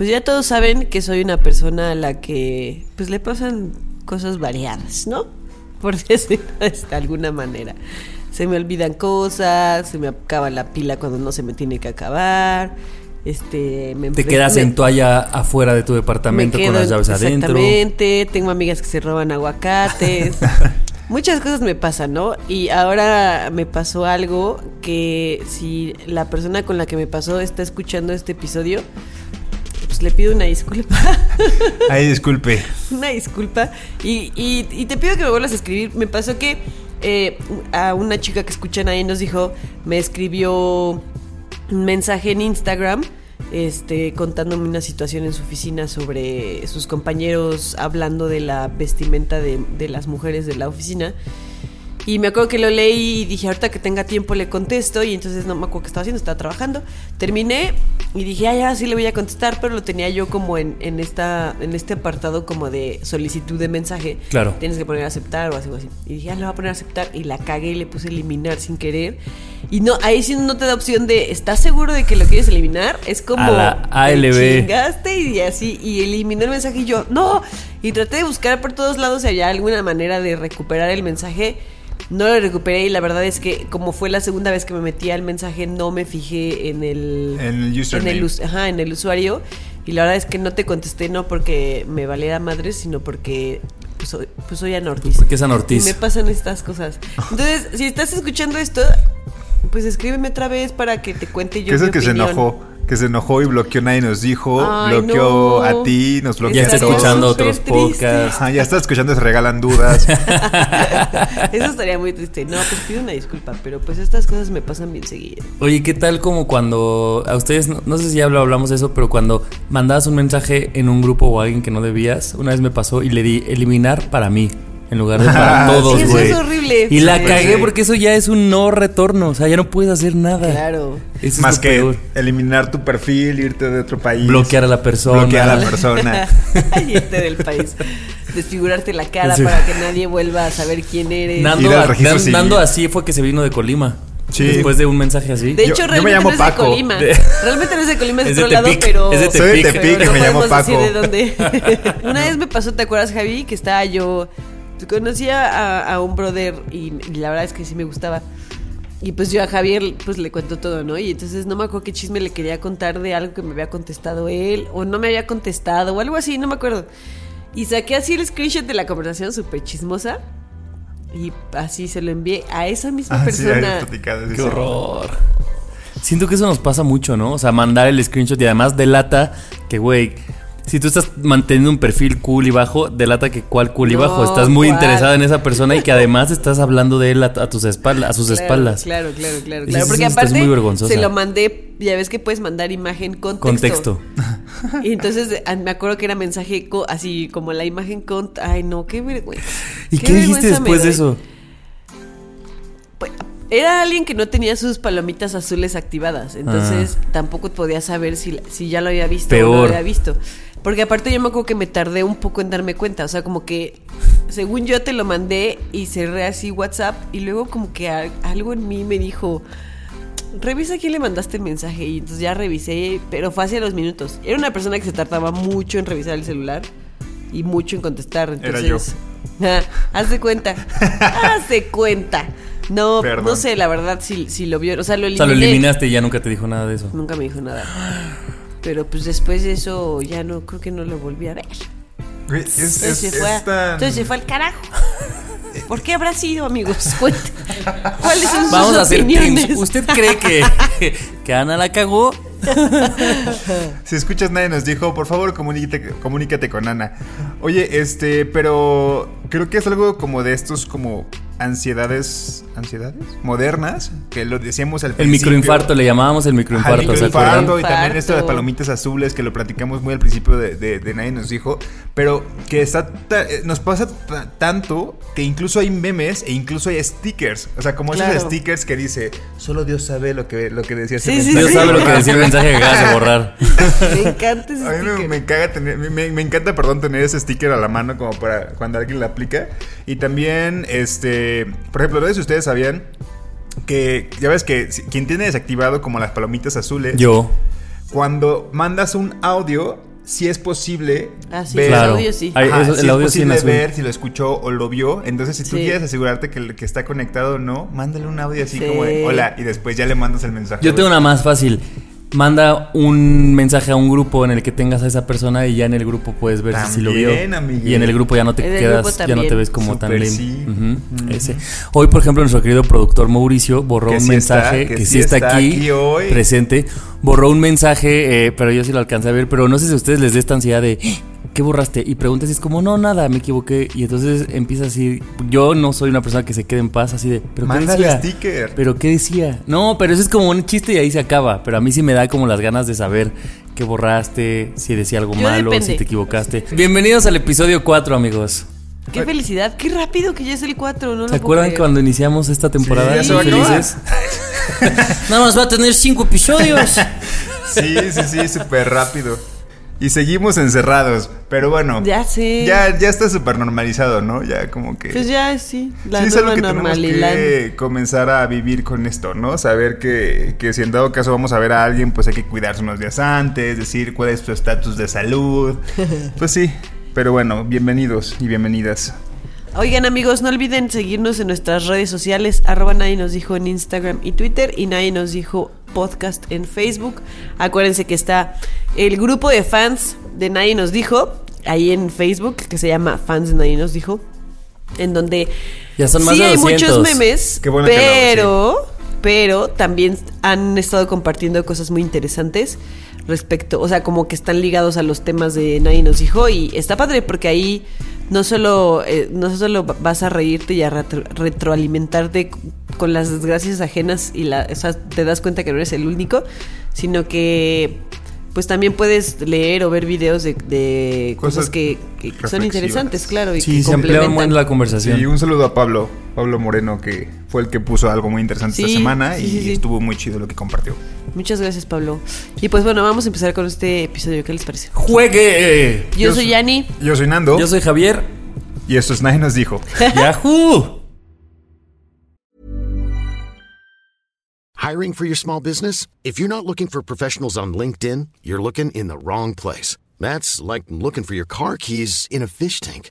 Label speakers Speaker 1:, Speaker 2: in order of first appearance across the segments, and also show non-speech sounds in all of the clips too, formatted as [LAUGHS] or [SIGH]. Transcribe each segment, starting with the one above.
Speaker 1: Pues ya todos saben que soy una persona a la que pues le pasan cosas variadas, ¿no? [LAUGHS] Por decirlo de alguna manera. Se me olvidan cosas, se me acaba la pila cuando no se me tiene que acabar. Este, me
Speaker 2: Te quedas
Speaker 1: me-
Speaker 2: en toalla afuera de tu
Speaker 1: me
Speaker 2: departamento con las llaves adentro.
Speaker 1: Exactamente, tengo amigas que se roban aguacates. [LAUGHS] Muchas cosas me pasan, ¿no? Y ahora me pasó algo que si la persona con la que me pasó está escuchando este episodio, pues le pido una disculpa. [LAUGHS]
Speaker 3: Ay, disculpe. [LAUGHS]
Speaker 1: una disculpa. Y, y- y te pido que me vuelvas a escribir. Me pasó que eh, a una chica que escuchan ahí nos dijo, me escribió un mensaje en Instagram. Este, contándome una situación en su oficina sobre sus compañeros hablando de la vestimenta de, de las mujeres de la oficina. Y me acuerdo que lo leí y dije, ahorita que tenga tiempo le contesto. Y entonces no me acuerdo qué estaba haciendo, estaba trabajando. Terminé y dije, ay, ahora sí le voy a contestar, pero lo tenía yo como en, en, esta, en este apartado como de solicitud de mensaje.
Speaker 2: Claro.
Speaker 1: Tienes que poner aceptar o algo así. Y dije, ah, le voy a poner aceptar. Y la cagué y le puse eliminar sin querer. Y no, ahí sí no te da opción de, ¿estás seguro de que lo quieres eliminar? Es como...
Speaker 2: A la ALB.
Speaker 1: chingaste y así, y eliminó el mensaje y yo, no. Y traté de buscar por todos lados si había alguna manera de recuperar el mensaje. No lo recuperé y la verdad es que como fue la segunda vez que me metí al mensaje, no me fijé en el...
Speaker 3: En el username.
Speaker 1: En el, us- ajá, en el usuario. Y la verdad es que no te contesté no porque me valiera madre, sino porque pues, soy, pues soy anortis.
Speaker 2: Porque es anortis.
Speaker 1: Y me pasan estas cosas. Entonces, si estás escuchando esto, pues escríbeme otra vez para que te cuente yo
Speaker 3: es
Speaker 1: mi
Speaker 3: el que se enojó. Que se enojó y bloqueó, nadie nos dijo.
Speaker 1: Ay,
Speaker 3: bloqueó
Speaker 1: no.
Speaker 3: a ti, nos bloqueó
Speaker 2: Ya
Speaker 3: a
Speaker 2: está escuchando otros
Speaker 1: triste.
Speaker 2: podcasts.
Speaker 3: Ajá, ya está escuchando, se regalan dudas. [LAUGHS]
Speaker 1: Eso estaría muy triste. No, pues pido una disculpa, pero pues estas cosas me pasan bien seguido.
Speaker 2: Oye, ¿qué tal como cuando a ustedes, no, no sé si ya lo hablamos de eso, pero cuando mandabas un mensaje en un grupo o a alguien que no debías, una vez me pasó y le di eliminar para mí. En lugar de para [LAUGHS] todos,
Speaker 1: sí, eso
Speaker 2: güey.
Speaker 1: es horrible.
Speaker 2: Y la
Speaker 1: Sí,
Speaker 2: cagué
Speaker 3: sí.
Speaker 2: porque eso ya es un no retorno. O sea, ya no puedes hacer nada.
Speaker 1: Claro.
Speaker 2: Eso
Speaker 3: Más que
Speaker 2: peor.
Speaker 3: eliminar tu perfil, irte de otro país.
Speaker 2: Bloquear a la persona.
Speaker 3: Bloquear a la [LAUGHS] persona. [LAUGHS]
Speaker 1: este del país. Desfigurarte la cara
Speaker 2: Sí.
Speaker 1: para que nadie vuelva a saber quién eres.
Speaker 2: Nando, a-. Nando así fue que se vino de Colima.
Speaker 3: Sí.
Speaker 2: Después de un mensaje así.
Speaker 1: De
Speaker 3: Yo-
Speaker 1: hecho,
Speaker 3: yo me
Speaker 1: realmente
Speaker 3: llamo
Speaker 1: no es
Speaker 3: Paco.
Speaker 1: de Colima.
Speaker 2: De-
Speaker 1: Realmente no es de Colima, es de
Speaker 2: Es de
Speaker 1: otro lado, pero.
Speaker 2: es de
Speaker 3: Soy de
Speaker 2: Tepic.
Speaker 1: Pero
Speaker 3: me
Speaker 1: no
Speaker 3: llamo
Speaker 1: podemos decir
Speaker 3: Paco.
Speaker 1: de dónde. Una vez me pasó, ¿te acuerdas, Javi? Que estaba yo. Conocía a, a un brother y, y la verdad es que sí me gustaba. Y pues yo a Javier pues le cuento todo, ¿no? Y entonces no me acuerdo qué chisme le quería contar de algo que me había contestado él o no me había contestado o algo así, no me acuerdo. Y saqué así el screenshot de la conversación súper chismosa y así se lo envié a esa misma
Speaker 3: Ah,
Speaker 1: persona.
Speaker 2: Qué
Speaker 3: eso.
Speaker 2: horror. Siento que eso nos pasa mucho, ¿no? O sea, mandar el screenshot y además delata que, güey, si tú estás manteniendo un perfil cool y bajo, delata que cuál cool y
Speaker 1: No,
Speaker 2: bajo. Estás muy
Speaker 1: ¿cuál?
Speaker 2: interesada en esa persona y que además estás hablando de él a, a tus espaldas, a sus
Speaker 1: Claro,
Speaker 2: espaldas.
Speaker 1: Claro, claro, claro,
Speaker 2: Eso
Speaker 1: claro. Porque
Speaker 2: está
Speaker 1: aparte
Speaker 2: muy
Speaker 1: se lo mandé, ya ves que puedes mandar imagen con texto.
Speaker 2: Con texto.
Speaker 1: Y entonces ah, me acuerdo que era mensaje co- así como la imagen con ay no, qué vergüenza.
Speaker 2: ¿Y qué, dijiste
Speaker 1: vergüenza me
Speaker 2: después de eso?
Speaker 1: Pues, Era alguien que no tenía sus palomitas azules activadas, entonces tampoco podía saber si, si ya lo había visto o no
Speaker 2: Ah.
Speaker 1: Lo había visto. Porque aparte yo me acuerdo que me tardé un poco en darme cuenta, o sea, como que según yo te lo mandé y cerré así WhatsApp y luego como que a- algo en mí me dijo, revisa quién le mandaste el mensaje y entonces ya revisé, pero fue hacia los minutos. Era una persona que se tardaba mucho en revisar el celular y mucho en contestar,
Speaker 3: Era
Speaker 1: entonces... Ah, haz de cuenta, haz de cuenta. No,
Speaker 3: Perdón.
Speaker 1: no sé, la verdad, si, si lo vio, o sea, lo
Speaker 2: O
Speaker 1: eliminé.
Speaker 2: sea, lo eliminaste y ya nunca te dijo nada de eso.
Speaker 1: Nunca me dijo nada. Pero pues después de eso ya no, creo que no lo volví a ver.
Speaker 3: Güey, es-
Speaker 1: Entonces,
Speaker 3: es-
Speaker 1: se, fue, a-
Speaker 3: es tan-
Speaker 1: entonces se fue al carajo. [LAUGHS] ¿Por qué habrá sido, amigos? [LAUGHS] ¿Cuáles son sus
Speaker 2: Vamos a hacer
Speaker 1: opiniones?
Speaker 2: teams. ¿Usted cree que, [LAUGHS] que Ana la cagó?
Speaker 3: Si escuchas nadie nos dijo, por favor comunícate, comunícate con Ana. Oye, este, pero creo que es algo como de estos como ansiedades, ansiedades modernas, que lo decíamos al
Speaker 2: El
Speaker 3: principio.
Speaker 2: microinfarto, le llamábamos el
Speaker 3: Ajá,
Speaker 2: microinfarto,
Speaker 3: el
Speaker 2: ¿se acuerdan?
Speaker 3: microinfarto y también esto de palomitas azules que lo platicamos muy al principio de, de- de nadie nos dijo, pero que está ta- eh, nos pasa ta- tanto que incluso hay memes e incluso hay stickers, o sea, como esos
Speaker 1: Claro.
Speaker 3: stickers que dice, solo Dios sabe lo que lo que decía ese
Speaker 1: Sí, sí,
Speaker 3: mensaje".
Speaker 2: Dios sabe lo que decía el mensaje que acabas de [LAUGHS] borrar.
Speaker 1: Me encanta ese
Speaker 3: A mí me,
Speaker 1: sticker.
Speaker 3: me caga tener, me, me- me encanta, perdón, tener ese sticker a la mano como para cuando alguien la aplica. Y también, este, por ejemplo, no sé si ustedes sabían que, ya ves que quien tiene desactivado como las palomitas azules,
Speaker 2: Yo.
Speaker 3: cuando mandas un audio, si es posible
Speaker 1: Ah, sí,
Speaker 3: ver,
Speaker 1: el audio sí.
Speaker 2: Ay,
Speaker 3: Ajá,
Speaker 2: eso-
Speaker 3: si
Speaker 2: el
Speaker 3: es
Speaker 2: audio
Speaker 3: posible ver si lo escuchó o lo vio. Entonces, si tú
Speaker 1: Sí.
Speaker 3: quieres asegurarte que, el que está conectado o no, mándale un audio así
Speaker 1: Sí.
Speaker 3: como de hola y después ya le mandas el mensaje.
Speaker 2: Yo tengo una más fácil. Manda un mensaje a un grupo en el que tengas a esa persona y ya en el grupo puedes ver si lo vio. Y en el grupo ya no te
Speaker 1: el
Speaker 2: quedas, ya no te ves como tan lame.
Speaker 3: sí.
Speaker 2: Ese. Hoy, por ejemplo, nuestro querido productor Mauricio borró
Speaker 3: Que
Speaker 2: un
Speaker 3: sí está,
Speaker 2: mensaje
Speaker 3: que
Speaker 2: que,
Speaker 3: sí
Speaker 2: sí está,
Speaker 3: está
Speaker 2: aquí,
Speaker 3: aquí hoy.
Speaker 2: presente. Borró un mensaje, eh, pero yo sí lo alcancé a ver. Pero no sé si a ustedes les dé esta ansiedad de ¿qué borraste? Y preguntas y es como, no, nada, me equivoqué. Y entonces empieza así. Yo no soy una persona que se quede en paz, así de, ¿pero qué
Speaker 3: Mándale
Speaker 2: decía?
Speaker 3: sticker.
Speaker 2: ¿Pero qué decía? No, pero eso es como un chiste y ahí se acaba. Pero a mí sí me da como las ganas de saber qué borraste, si decía algo
Speaker 1: Yo
Speaker 2: malo,
Speaker 1: depende.
Speaker 2: si te equivocaste. Bienvenidos al episodio 4, amigos.
Speaker 1: Qué felicidad, qué rápido que ya es el 4, ¿no?
Speaker 2: ¿Se acuerdan cuando iniciamos esta temporada?
Speaker 3: Sí,
Speaker 2: felices. [LAUGHS] Nada más va a tener 5 episodios.
Speaker 3: Sí, sí, sí, súper rápido. Y seguimos encerrados. Pero bueno.
Speaker 1: Ya sé.
Speaker 3: Ya, ya está súper normalizado, ¿no? Ya como que.
Speaker 1: Pues ya sí, la
Speaker 3: sí, es algo que tenemos
Speaker 1: normalidad.
Speaker 3: que comenzar a vivir con esto, ¿no? Saber que, que si en dado caso vamos a ver a alguien, pues hay que cuidarse unos días antes, decir cuál es tu estatus de salud. [LAUGHS] Pues sí. Pero bueno, bienvenidos y bienvenidas.
Speaker 1: Oigan amigos, no olviden seguirnos en nuestras redes sociales, arroba nadie nos dijo en Instagram y Twitter y nadie nos dijo podcast en Facebook. Acuérdense que está el grupo de fans de Nadie nos dijo, ahí en Facebook, que se llama Fans de Nadie nos dijo, en donde
Speaker 2: Ya son más
Speaker 1: sí
Speaker 2: de
Speaker 1: hay
Speaker 2: 200.
Speaker 1: muchos memes,
Speaker 3: que
Speaker 1: pero, pero también han estado compartiendo cosas muy interesantes respecto, o sea, como que están ligados a los temas de Nadie nos dijo y está padre porque ahí no solo, eh, no solo vas a reírte y a retro- retroalimentarte con las desgracias ajenas y la, o sea, te das cuenta que no eres el único, sino que pues también puedes leer o ver videos de, de cosas,
Speaker 3: Cosas
Speaker 1: que, que son interesantes, claro, y
Speaker 2: Sí,
Speaker 1: que
Speaker 2: se muy la conversación.
Speaker 3: Sí, un saludo a Pablo, Pablo Moreno, que fue el que puso algo muy interesante
Speaker 1: Sí,
Speaker 3: esta semana
Speaker 1: sí,
Speaker 3: y
Speaker 1: sí, sí.
Speaker 3: estuvo muy chido lo que compartió.
Speaker 1: Muchas gracias, Pablo. Y pues bueno, vamos a empezar con este episodio. ¿Qué les parece?
Speaker 2: ¡Juegue!
Speaker 1: Yo,
Speaker 3: Yo
Speaker 1: soy Yani.
Speaker 3: Yo soy Nando
Speaker 2: Yo soy Javier.
Speaker 3: y esto es Nadie nos dijo. [LAUGHS]
Speaker 2: ¡Yahoo!
Speaker 4: Hiring for your small business? If you're not looking for professionals on LinkedIn, you're looking in the wrong place. That's like looking for your car keys in a fish tank.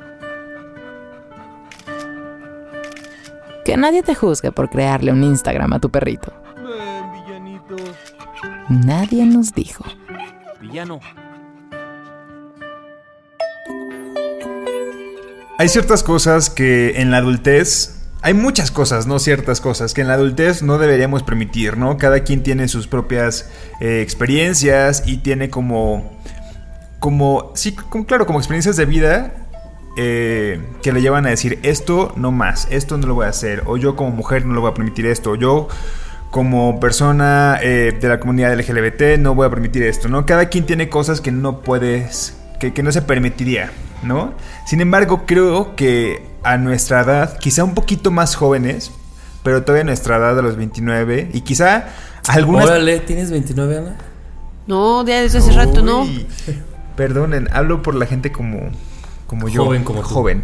Speaker 5: Que nadie te juzgue por crearle un Instagram a tu perrito. Nadie nos dijo.
Speaker 2: Villano.
Speaker 3: Hay ciertas cosas que en la adultez. Hay muchas cosas, no ciertas cosas, que en la adultez no deberíamos permitir, ¿no? Cada quien tiene sus propias eh, experiencias y tiene como. Como. Sí, como, claro, como experiencias de vida eh, que le llevan a decir esto no más, esto no lo voy a hacer, o yo como mujer no lo voy a permitir esto, o yo como persona eh, de la comunidad LGBT no voy a permitir esto, ¿no? Cada quien tiene cosas que no puedes, que, que no se permitiría, ¿no? Sin embargo, creo que a nuestra edad, quizá un poquito más jóvenes, pero todavía a nuestra edad de los 29, y quizá algunas...
Speaker 2: Órale, ¿tienes 29, Ana?
Speaker 1: No, ya desde hace rato, ¿no?
Speaker 3: Perdonen, hablo por la gente como, como yo.
Speaker 2: Joven como tú.
Speaker 3: Joven.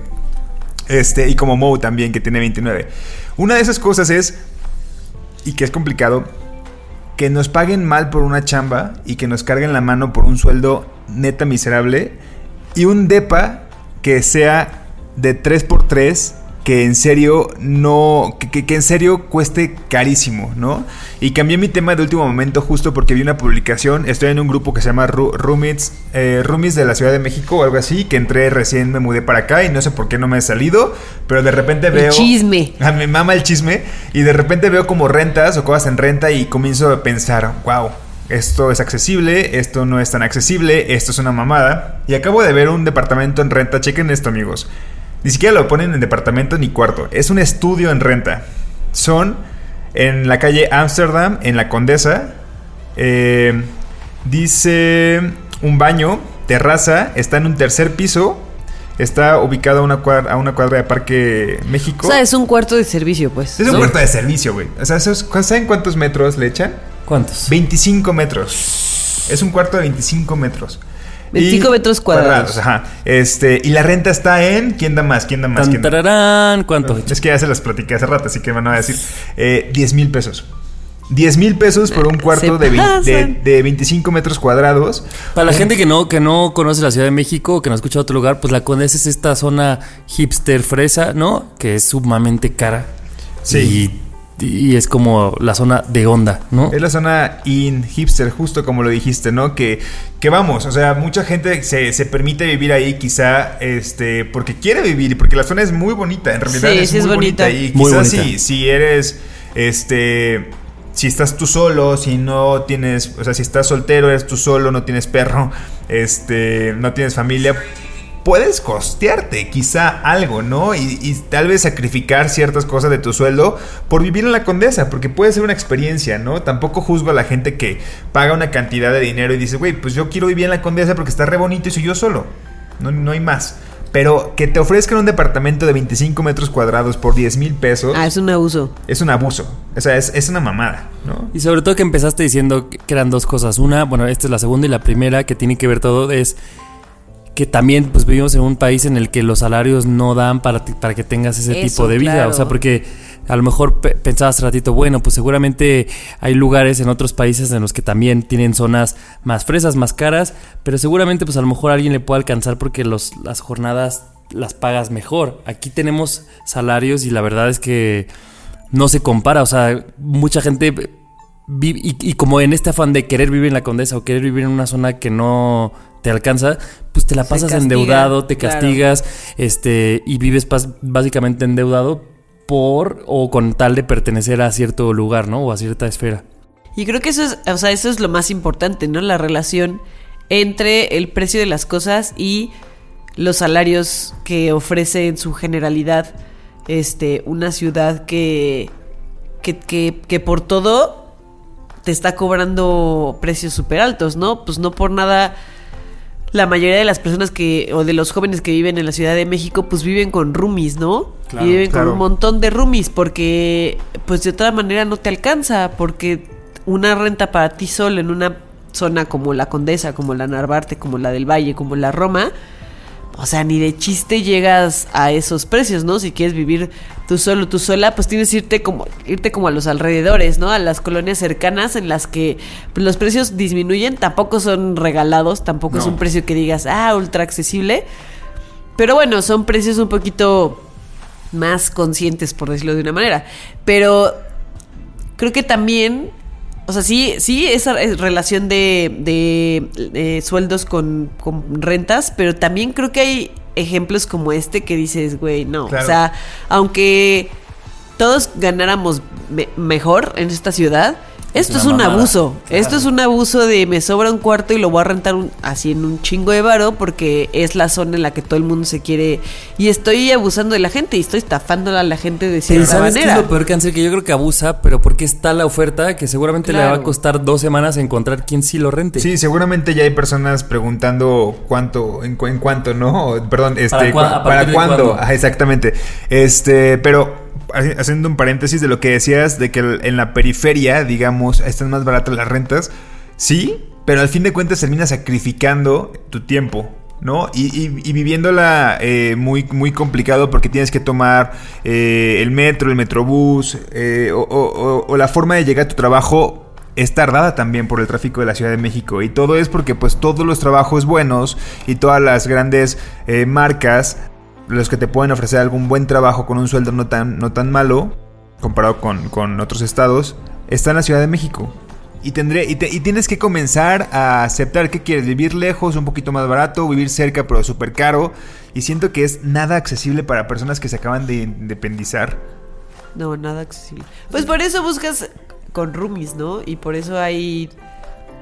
Speaker 3: Este, y como Mo también, que tiene 29. Una de esas cosas es. y que es complicado, que nos paguen mal por una chamba y que nos carguen la mano por un sueldo neta miserable y un depa que sea de 3x3 que en serio no. Que, que- en serio cueste carísimo, ¿no? Y cambié mi tema de último momento justo porque vi una publicación. Estoy en un grupo que se llama Roomies, eh, Roomies de la Ciudad de México o algo así. Que entré recién, me mudé para acá y no sé por qué no me he salido. Pero de repente
Speaker 1: El
Speaker 3: veo.
Speaker 1: chisme. [LAUGHS]
Speaker 3: A mi mama el chisme. Y de repente veo como rentas o cosas en renta y comienzo a pensar, wow. Esto es accesible, esto no es tan accesible, esto es una mamada. Y acabo de ver un departamento en renta. Chequen esto, amigos. Ni siquiera lo ponen en departamento ni cuarto. Es un estudio en renta. Son en la calle Amsterdam, en la Condesa. Eh, dice un baño, terraza, está en un tercer piso. Está ubicado a una cuadra, a una cuadra de Parque México.
Speaker 1: O sea, es un cuarto de servicio, pues.
Speaker 3: Es un
Speaker 1: ¿no?
Speaker 3: puerto de servicio, güey. O sea, ¿saben cuántos metros le echan?
Speaker 2: ¿Cuántos?
Speaker 3: 25 metros. Es un cuarto de 25 metros.
Speaker 1: 25 metros cuadrados.
Speaker 3: Ajá. Este, y la renta está en. ¿Quién da más? ¿Quién da más? ¿Quién da-
Speaker 2: ¿cuánto?
Speaker 3: Es que ya se las platiqué hace rato, así que me van a decir. Eh, 10 mil pesos. 10 mil pesos por un cuarto
Speaker 1: Se
Speaker 3: de, de, de 25 metros cuadrados.
Speaker 2: Para la gente que no, que no conoce la Ciudad de México, que no escucha otro lugar, pues la Condesa es esta zona hipster fresa, ¿no? Que es sumamente cara.
Speaker 3: Sí.
Speaker 2: Y, y es como la zona de onda, ¿no?
Speaker 3: Es la zona in hipster, justo como lo dijiste, ¿no? Que, que vamos, o sea, mucha gente se, se permite vivir ahí quizá este, porque quiere vivir y porque la zona es muy bonita, en realidad
Speaker 1: Sí,
Speaker 3: es
Speaker 1: sí
Speaker 3: muy
Speaker 1: es
Speaker 3: bonita.
Speaker 1: bonita.
Speaker 3: Y quizás si, si eres, este, si estás tú solo, si no tienes, o sea, si estás soltero, eres tú solo, no tienes perro, este, no tienes familia, puedes costearte quizá algo, ¿no? Y, y tal vez sacrificar ciertas cosas de tu sueldo por vivir en la condesa, porque puede ser una experiencia, ¿no? Tampoco juzgo a la gente que paga una cantidad de dinero y dice, güey, pues yo quiero vivir en la condesa porque está re bonito y soy yo solo. No, no hay más. Pero que te ofrezcan un departamento de 25 metros cuadrados por 10 mil pesos
Speaker 1: Ah, es un abuso.
Speaker 3: es un abuso. O sea, es, es una mamada, ¿no?
Speaker 2: Y sobre todo que empezaste diciendo que eran dos cosas. Una, bueno, esta es la segunda y la primera que tiene que ver todo es que también pues vivimos en un país en el que los salarios no dan para, ti- para que tengas ese
Speaker 1: Eso,
Speaker 2: tipo de vida.
Speaker 1: claro.
Speaker 2: O sea, porque a lo mejor pe- pensabas ratito, bueno, pues seguramente hay lugares en otros países en los que también tienen zonas más fresas, más caras, pero seguramente pues a lo mejor a alguien le puede alcanzar porque los, las jornadas las pagas mejor. Aquí tenemos salarios y la verdad es que no se compara. O sea, mucha gente y, y como en este afán de querer vivir en la condesa o querer vivir en una zona que no te alcanza, pues te la pasas
Speaker 1: castiga,
Speaker 2: endeudado, te
Speaker 1: claro.
Speaker 2: castigas, este, y vives básicamente endeudado por o con tal de pertenecer a cierto lugar, ¿no? O a cierta esfera.
Speaker 1: Y creo que eso es, o sea, eso es lo más importante, ¿no? La relación entre el precio de las cosas y los salarios que ofrece en su generalidad este, una ciudad que, que, que, que por todo te está cobrando precios súper altos, ¿no? Pues no por nada la mayoría de las personas que, o de los jóvenes que viven en la Ciudad de México, pues viven con roomies, ¿no?
Speaker 3: Claro,
Speaker 1: y viven
Speaker 3: claro.
Speaker 1: con un montón de roomies, porque pues de otra manera no te alcanza, porque una renta para ti solo en una zona como la Condesa, como la Narvarte, como la del Valle, como la Roma, o sea, ni de chiste llegas a esos precios, ¿no? Si quieres vivir tú solo, tú sola, pues tienes que irte como, irte como a los alrededores, ¿no? A las colonias cercanas en las que pues, los precios disminuyen, tampoco son regalados, tampoco es un precio que digas, ah, ultra accesible. Pero bueno, son precios un poquito más conscientes, por decirlo de una manera. Pero creo que también, o sea, sí, sí, esa es relación de, de, sueldos con, con rentas, pero también creo que hay ejemplos como este que dices, güey, no,
Speaker 3: Claro.
Speaker 1: o sea, aunque todos ganáramos me- mejor en esta ciudad, esto es un
Speaker 2: mamada.
Speaker 1: abuso. Esto es un abuso de me sobra un cuarto y lo voy a rentar un- así en un chingo de varo porque es la zona en la que todo el mundo se quiere. Y estoy abusando de la gente y estoy estafándola a la gente de cierta
Speaker 2: ¿sabes qué es
Speaker 1: manera.
Speaker 2: lo peor cáncer? Que yo creo que abusa, pero porque está la oferta que seguramente le va a costar dos semanas encontrar quien sí lo rente.
Speaker 3: Sí, seguramente ya hay personas preguntando cuánto, en, cu- en cuánto, ¿no? Perdón, este,
Speaker 2: ¿Para cuá-
Speaker 3: cu-
Speaker 2: a
Speaker 3: ¿para
Speaker 2: partir de
Speaker 3: cuándo?
Speaker 2: cuándo?
Speaker 3: Ajá, exactamente. Este, pero haciendo un paréntesis de lo que decías de que en la periferia, digamos, están más baratas las rentas, sí, pero al fin de cuentas terminas sacrificando tu tiempo ¿no? Y, viviéndola eh, muy, muy complicado porque tienes que tomar eh, el metro, el metrobús, eh, o la forma de llegar a tu trabajo es tardada también por el tráfico de la Ciudad de México. Y todo es porque pues todos los trabajos buenos y todas las grandes eh, marcas, los que te pueden ofrecer algún buen trabajo con un sueldo no tan, no tan malo, comparado con, con otros estados, está en la Ciudad de México. Y, tendré, y, te- y tienes que comenzar a aceptar que quieres vivir lejos, un poquito más barato, vivir cerca pero súper caro. Y siento que es nada accesible para personas que se acaban de independizar.
Speaker 1: No, nada accesible. Pues por eso buscas con roomies, ¿no? Y por eso hay.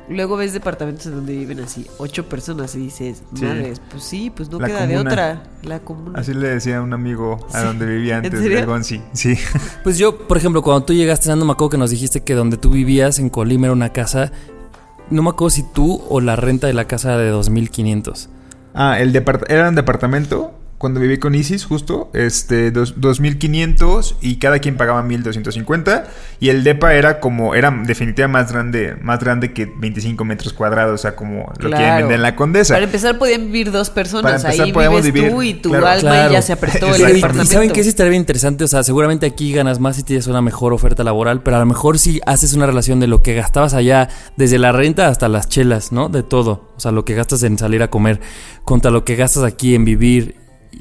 Speaker 1: Luego ves departamentos en donde viven así ocho personas y dices,
Speaker 3: Sí.
Speaker 1: madres, pues sí, pues no
Speaker 3: La
Speaker 1: queda de otra. La comuna.
Speaker 3: Así le decía a un amigo a
Speaker 1: Sí.
Speaker 3: donde vivía
Speaker 1: ¿En
Speaker 3: antes,
Speaker 1: serio?
Speaker 3: del Gonzi. Sí. [LAUGHS]
Speaker 2: Pues yo, por ejemplo, cuando tú llegaste, Nando, me acuerdo que nos dijiste que donde tú vivías en Colima era una casa. No me acuerdo si tú o la renta de la casa era de 2500.
Speaker 3: Ah, el depart era un departamento cuando viví con Isis, justo, este, dos- 2500 y cada quien pagaba 1250 y el depa era como, era definitivamente más grande, más grande que 25 metros cuadrados, o sea, como lo que
Speaker 1: Claro.
Speaker 3: venden en la Condesa.
Speaker 1: Para empezar podían vivir dos personas.
Speaker 3: Para empezar,
Speaker 1: Ahí
Speaker 3: podemos
Speaker 1: vives
Speaker 3: vivir,
Speaker 1: tú y tu
Speaker 3: claro.
Speaker 1: alma
Speaker 2: Claro.
Speaker 1: y ya se apretó [LAUGHS] el departamento.
Speaker 2: Y saben que sí estaría bien interesante, o sea, seguramente aquí ganas más si tienes una mejor oferta laboral, pero a lo mejor si haces una relación de lo que gastabas allá, desde la renta hasta las chelas, ¿no? De todo. O sea, lo que gastas en salir a comer, contra lo que gastas aquí en vivir,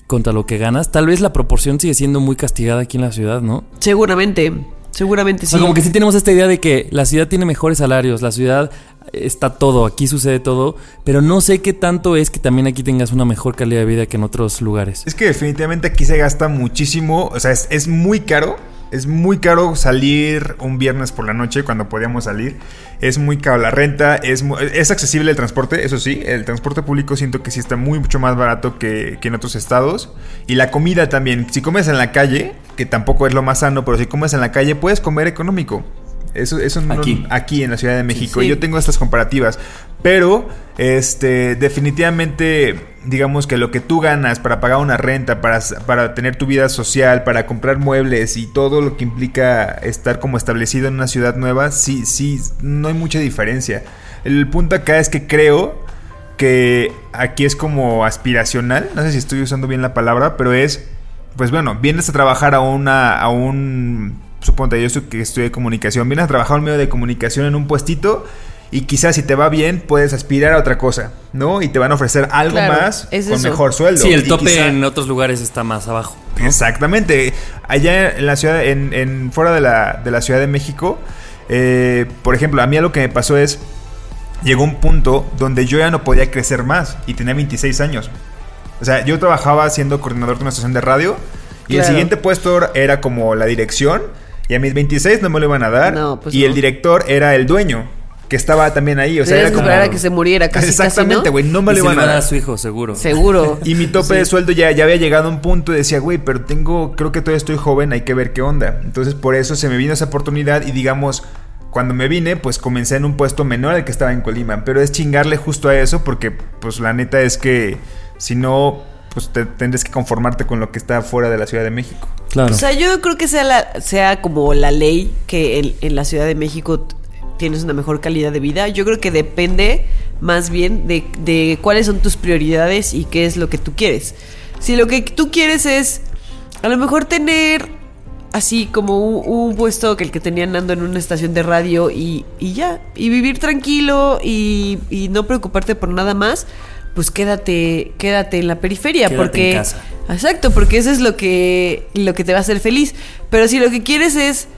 Speaker 2: contra lo que ganas, tal vez la proporción sigue siendo muy castigada aquí en la ciudad, ¿no?
Speaker 1: Seguramente, seguramente
Speaker 2: O
Speaker 1: sí.
Speaker 2: sea, como que sí tenemos esta idea de que la ciudad tiene mejores salarios, la ciudad está todo, aquí sucede todo, pero no sé qué tanto es que también aquí tengas una mejor calidad de vida que en otros lugares.
Speaker 3: Es que definitivamente aquí se gasta muchísimo, o sea, es, es muy caro. Es muy caro salir un viernes por la noche cuando podíamos salir. Es muy caro la renta, es, es accesible el transporte, eso sí. El transporte público siento que sí está muy mucho más barato que, que en otros estados. Y la comida también. Si comes en la calle, que tampoco es lo más sano, pero si comes en la calle puedes comer económico. Eso, eso no-
Speaker 2: Aquí.
Speaker 3: aquí en la Ciudad de México.
Speaker 1: Sí.
Speaker 3: Yo tengo estas comparativas. Pero, este, definitivamente, digamos que lo que tú ganas para pagar una renta, para, para tener tu vida social, para comprar muebles y todo lo que implica estar como establecido en una ciudad nueva, sí, sí, no hay mucha diferencia. El punto acá es que creo que aquí es como aspiracional. No sé si estoy usando bien la palabra, pero es, pues bueno, vienes a trabajar a una, a un, suponte yo soy que estudié comunicación, vienes a trabajar un medio de comunicación en un puestito y quizás si te va bien puedes aspirar a otra cosa, ¿no? Y te van a ofrecer algo
Speaker 1: Claro,
Speaker 3: más
Speaker 1: es
Speaker 3: con
Speaker 1: eso.
Speaker 3: mejor sueldo.
Speaker 2: Sí, el tope
Speaker 3: quizá-
Speaker 2: en otros lugares está más abajo. ¿no?
Speaker 3: Exactamente. Allá en la ciudad, en, en- fuera de la, de la Ciudad de México, eh, por ejemplo, a mí lo que me pasó es, llegó un punto donde yo ya no podía crecer más y tenía 26 años. O sea, yo trabajaba siendo coordinador de una estación de radio y el siguiente puesto era como la dirección y a mis 26 no me lo iban a dar
Speaker 1: No, pues
Speaker 3: y
Speaker 1: no.
Speaker 3: el director era el dueño que estaba también ahí, o sea, era como
Speaker 1: esperar a que se muriera casi,
Speaker 3: Exactamente, güey, no me
Speaker 2: Y
Speaker 3: lo iban a
Speaker 2: a dar
Speaker 3: dar.
Speaker 2: a su hijo, seguro.
Speaker 1: Seguro.
Speaker 3: Y mi tope de sueldo ya, ya había llegado a un punto y decía, güey, pero tengo, creo que todavía estoy joven, hay que ver qué onda. Entonces por eso se me vino esa oportunidad y digamos, cuando me vine, pues comencé en un puesto menor al que estaba en Colima. Pero es chingarle justo a eso porque, pues la neta es que si no, pues te, tendrás que conformarte con lo que está fuera de la Ciudad de México.
Speaker 2: Claro.
Speaker 1: O sea, yo no creo que sea, la, sea como la ley que en, en la Ciudad de México tienes una mejor calidad de vida. Yo creo que depende más bien de, de cuáles son tus prioridades y qué es lo que tú quieres. Si lo que tú quieres es a lo mejor tener así como un, un puesto que el que tenía Nando en una estación de radio y, y ya, y vivir tranquilo y, y no preocuparte por nada más, pues quédate, quédate en la periferia
Speaker 2: Quédate
Speaker 1: porque
Speaker 2: en casa.
Speaker 1: Exacto, porque eso es lo que, lo que te va a hacer feliz. Pero si lo que quieres es.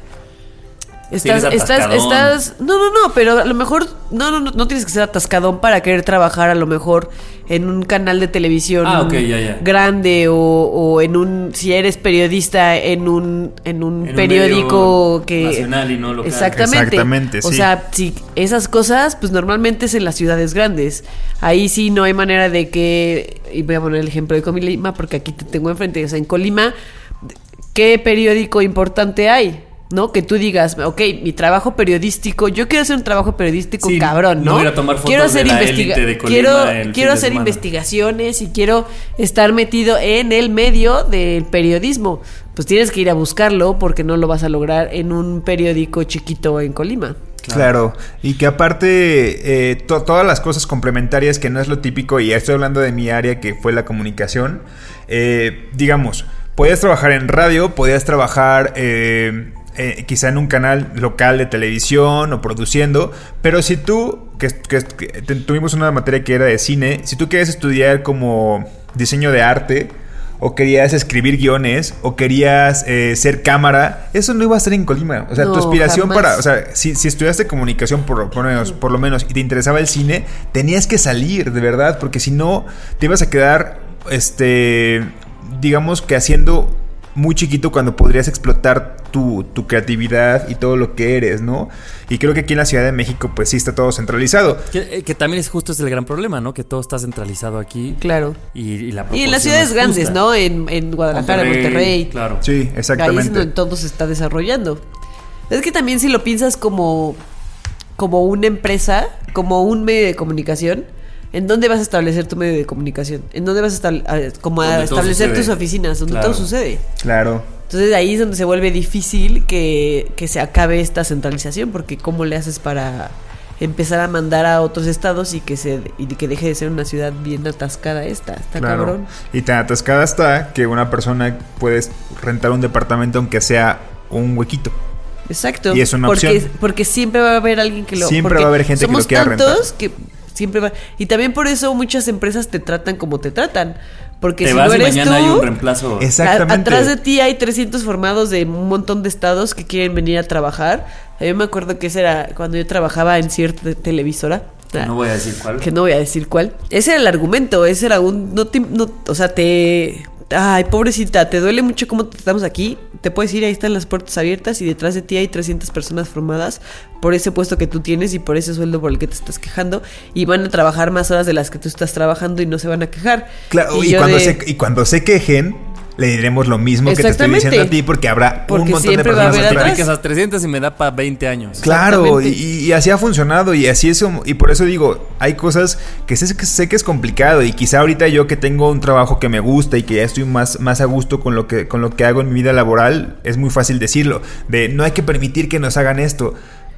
Speaker 1: Estás, estás, estás. No, no, no, pero a lo mejor. No, no, no, no tienes que ser atascadón para querer trabajar a lo mejor en un canal de televisión
Speaker 2: Ah, ok, ya, ya.
Speaker 1: grande o, o en un. Si eres periodista en un, en un
Speaker 2: En
Speaker 1: periódico que.
Speaker 2: nacional y no local.
Speaker 1: Exactamente.
Speaker 3: Exactamente,
Speaker 1: O sea, si esas cosas, pues normalmente es en las ciudades grandes. Ahí sí no hay manera de que. Y voy a poner el ejemplo de Colima porque aquí te tengo enfrente. O sea, en Colima, ¿qué periódico importante hay? ¿No? Que tú digas, ok, mi trabajo periodístico, yo quiero hacer un trabajo periodístico
Speaker 2: Sí,
Speaker 1: cabrón,
Speaker 2: no
Speaker 1: ¿no?
Speaker 2: a tomar fotos
Speaker 1: quiero
Speaker 2: de
Speaker 1: hacer
Speaker 2: la
Speaker 1: investiga-
Speaker 2: élite de Colima
Speaker 1: quiero,
Speaker 2: el
Speaker 1: quiero
Speaker 2: de
Speaker 1: hacer
Speaker 2: semana.
Speaker 1: investigaciones y quiero estar metido en el medio del periodismo. Pues tienes que ir a buscarlo porque no lo vas a lograr en un periódico chiquito en Colima.
Speaker 3: Claro. y que aparte eh, to- todas las cosas complementarias que no es lo típico, y estoy hablando de mi área que fue la comunicación, eh, digamos, podías trabajar en radio, podías trabajar eh, eh, quizá en un canal local de televisión o produciendo, pero si tú, que, que- que te- tuvimos una materia que era de cine, si tú quieres estudiar como diseño de arte, o querías escribir guiones, o querías eh, ser cámara, eso no iba a ser en Colima. O sea, tu aspiración
Speaker 1: jamás.
Speaker 3: para, o sea, si, si estudiaste comunicación por, por, lo menos, por lo menos y te interesaba el cine, tenías que salir, de verdad, porque si no, te ibas a quedar, este, digamos que haciendo muy chiquito cuando podrías explotar tu, tu creatividad y todo lo que eres, ¿no? Y creo que aquí en la Ciudad de México, pues sí está todo centralizado.
Speaker 2: Que, eh, que también es justo es el gran problema, ¿no? Que todo está centralizado aquí.
Speaker 1: Claro.
Speaker 2: Y, y la
Speaker 1: Y en las ciudades
Speaker 2: es
Speaker 1: grandes,
Speaker 2: justa.
Speaker 1: ¿no? En, en Guadalajara, Monterrey.
Speaker 2: Claro.
Speaker 3: Sí,
Speaker 1: Ahí es
Speaker 3: exactamente.
Speaker 1: donde todo se está desarrollando. Es que también si lo piensas como, como una empresa, como un medio de comunicación, ¿en dónde vas a establecer tu medio de comunicación? ¿En dónde vas a, como a establecer tus oficinas? Donde
Speaker 2: Claro.
Speaker 1: todo sucede.
Speaker 3: Claro.
Speaker 1: Entonces ahí es donde se vuelve difícil que, que se acabe esta centralización, porque ¿cómo le haces para empezar a mandar a otros estados y que se y que deje de ser una ciudad bien atascada esta? Está
Speaker 3: Claro.
Speaker 1: cabrón.
Speaker 3: Y tan atascada está que una persona puede rentar un departamento aunque sea un huequito.
Speaker 1: Exacto.
Speaker 3: Y es una
Speaker 1: porque,
Speaker 3: opción.
Speaker 1: porque siempre va a haber alguien que lo
Speaker 3: Siempre va a haber gente que lo
Speaker 1: somos
Speaker 3: quiera
Speaker 1: tantos que siempre va y también por eso muchas empresas te tratan como te tratan porque
Speaker 2: Te
Speaker 1: si
Speaker 2: vas
Speaker 1: no
Speaker 2: y
Speaker 1: eres
Speaker 2: mañana
Speaker 1: tú
Speaker 2: hay un reemplazo.
Speaker 3: Exactamente.
Speaker 1: a- atrás de ti hay 300 formados de un montón de estados que quieren venir a trabajar a mí me acuerdo que ese era cuando yo trabajaba en cierta te- televisora
Speaker 2: Que no voy a decir cuál.
Speaker 1: que no voy a decir cuál. Ese era el argumento, ese era un... No te, no- o sea, te... Ay, pobrecita, te duele mucho cómo te tratamos aquí. Te puedes ir, ahí están las puertas abiertas y detrás de ti hay 300 personas formadas por ese puesto que tú tienes y por ese sueldo por el que te estás quejando. Y van a trabajar más horas de las que tú estás trabajando y no se van a quejar.
Speaker 3: Claro, y, cuando,
Speaker 1: de-
Speaker 3: se, y cuando se quejen, le diremos lo mismo que te estoy diciendo a ti porque habrá
Speaker 1: Porque
Speaker 3: un montón de
Speaker 1: siempre va a
Speaker 3: personas
Speaker 1: haber
Speaker 3: atrás.
Speaker 1: atrás.
Speaker 2: Multiplicas a 300 y me da para 20 años.
Speaker 3: Claro, y, así ha funcionado y así es y por eso digo, hay cosas que sé, que sé que es complicado y quizá ahorita yo que tengo un trabajo que me gusta y que ya estoy más, más a gusto con lo que con lo que hago en mi vida laboral, es muy fácil decirlo, de no hay que permitir que nos hagan esto,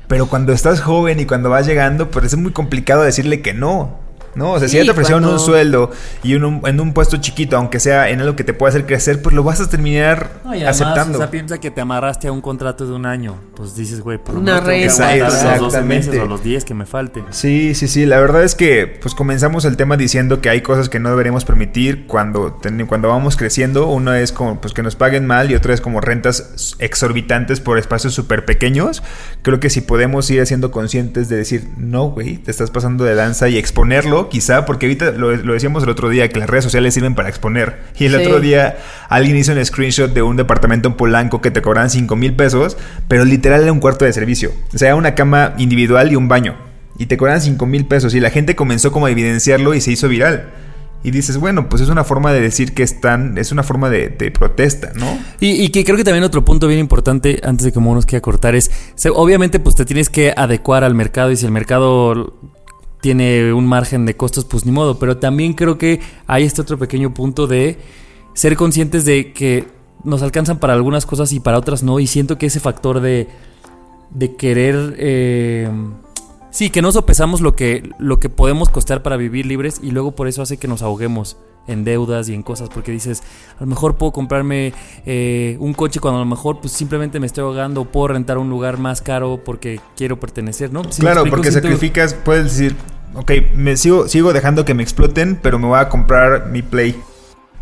Speaker 3: pero cuando estás joven y cuando vas llegando, pues es muy complicado decirle que no. No, o sea, si
Speaker 1: Sí,
Speaker 3: ya te ofrecieron
Speaker 1: cuando-
Speaker 3: un sueldo y un- en un puesto chiquito, aunque sea en algo que te pueda hacer crecer, pues lo vas a terminar
Speaker 2: No, y además,
Speaker 3: aceptando.
Speaker 2: O sea, piensa que te amarraste a un contrato de un año. Pues dices, güey, por lo
Speaker 1: Una
Speaker 2: menos tengo que
Speaker 1: renta.
Speaker 2: aguantar los 12
Speaker 3: Exactamente.
Speaker 2: meses o los 10 que me falten.
Speaker 3: Sí, sí, sí. La verdad es que pues comenzamos el tema diciendo que hay cosas que no deberíamos permitir cuando, ten- cuando vamos creciendo. Una es como pues que nos paguen mal y otra es como rentas exorbitantes por espacios súper pequeños. Creo que si podemos ir siendo conscientes de decir, no, güey, te estás pasando de danza y exponerlo, quizá, porque ahorita lo, lo decíamos el otro día, que las redes sociales sirven para exponer. Y el
Speaker 1: Sí.
Speaker 3: otro día alguien hizo un screenshot de un departamento en Polanco que te cobran 5 mil pesos, pero literal era un cuarto de servicio. O sea, una cama individual y un baño. Y te cobran 5 mil pesos. Y la gente comenzó como a evidenciarlo y se hizo viral. Y dices, bueno, pues es una forma de decir que están, es una forma de, de protesta, ¿no?
Speaker 2: Y, y que creo que también otro punto bien importante, antes de que Mono nos quiera cortar, es, obviamente pues te tienes que adecuar al mercado y si el mercado tiene un margen de costos, pues ni modo, pero también creo que hay este otro pequeño punto de ser conscientes de que nos alcanzan para algunas cosas y para otras no, y siento que ese factor de, de querer... eh, Sí, que no sopesamos lo que, lo que podemos costar para vivir libres y luego por eso hace que nos ahoguemos en deudas y en cosas, porque dices, a lo mejor puedo comprarme eh, un coche cuando a lo mejor pues simplemente me estoy ahogando, o puedo rentar un lugar más caro porque quiero pertenecer, ¿no?
Speaker 3: Claro,
Speaker 2: explico,
Speaker 3: porque
Speaker 2: siento-
Speaker 3: sacrificas, puedes decir, ok, me sigo, sigo dejando que me exploten, pero me voy a comprar mi Play.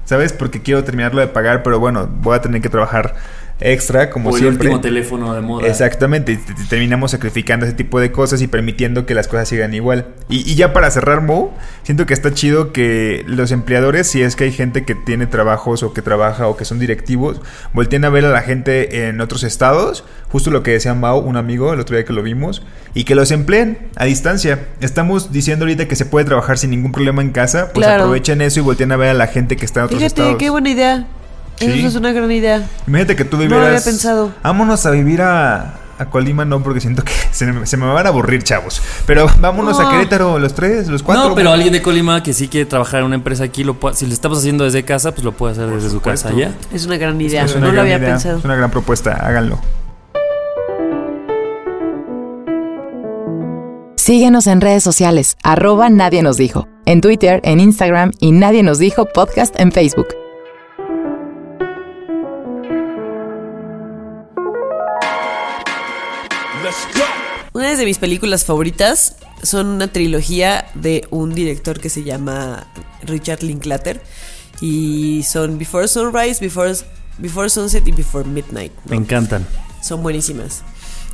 Speaker 3: ¿Sabes? Porque quiero terminarlo de pagar, pero bueno, voy a tener que trabajar extra, como
Speaker 2: o el
Speaker 3: siempre.
Speaker 2: último teléfono de moda.
Speaker 3: Exactamente, y terminamos sacrificando ese tipo de cosas y permitiendo que las cosas sigan igual. Y, y ya para cerrar, Mo, siento que está chido que los empleadores, si es que hay gente que tiene trabajos o que trabaja o que son directivos, volteen a ver a la gente en otros estados, justo lo que decía Mao, un amigo, el otro día que lo vimos, y que los empleen a distancia. Estamos diciendo ahorita que se puede trabajar sin ningún problema en casa, pues
Speaker 1: Claro.
Speaker 3: aprovechen eso y volteen a ver a la gente que está en otros
Speaker 1: Fíjate,
Speaker 3: estados.
Speaker 1: qué buena idea.
Speaker 3: Sí.
Speaker 1: Eso es una gran idea.
Speaker 3: Imagínate que tú
Speaker 1: No lo
Speaker 3: vivieras.
Speaker 1: había pensado.
Speaker 3: Vámonos a vivir a, a Colima, no, porque siento que [LAUGHS] se me, se me van a aburrir, chavos. Pero vámonos a. Querétaro, los tres, los cuatro.
Speaker 2: No, pero alguien de Colima que sí quiere trabajar en una empresa aquí, lo puede- si lo estamos haciendo desde casa, pues lo puede hacer desde su casa ya.
Speaker 1: Es una gran idea.
Speaker 3: Es una
Speaker 1: no lo había
Speaker 3: idea,
Speaker 1: pensado.
Speaker 3: Es una gran propuesta, háganlo.
Speaker 5: Síguenos en redes sociales, arroba Nadie nos dijo, en Twitter, en Instagram y Nadie nos dijo podcast en Facebook.
Speaker 1: Una de mis películas favoritas son una trilogía de un director que se llama Richard Linklater y son Before Sunrise, Before, Before Sunset y Before Midnight.
Speaker 2: Me encantan.
Speaker 1: Son buenísimas.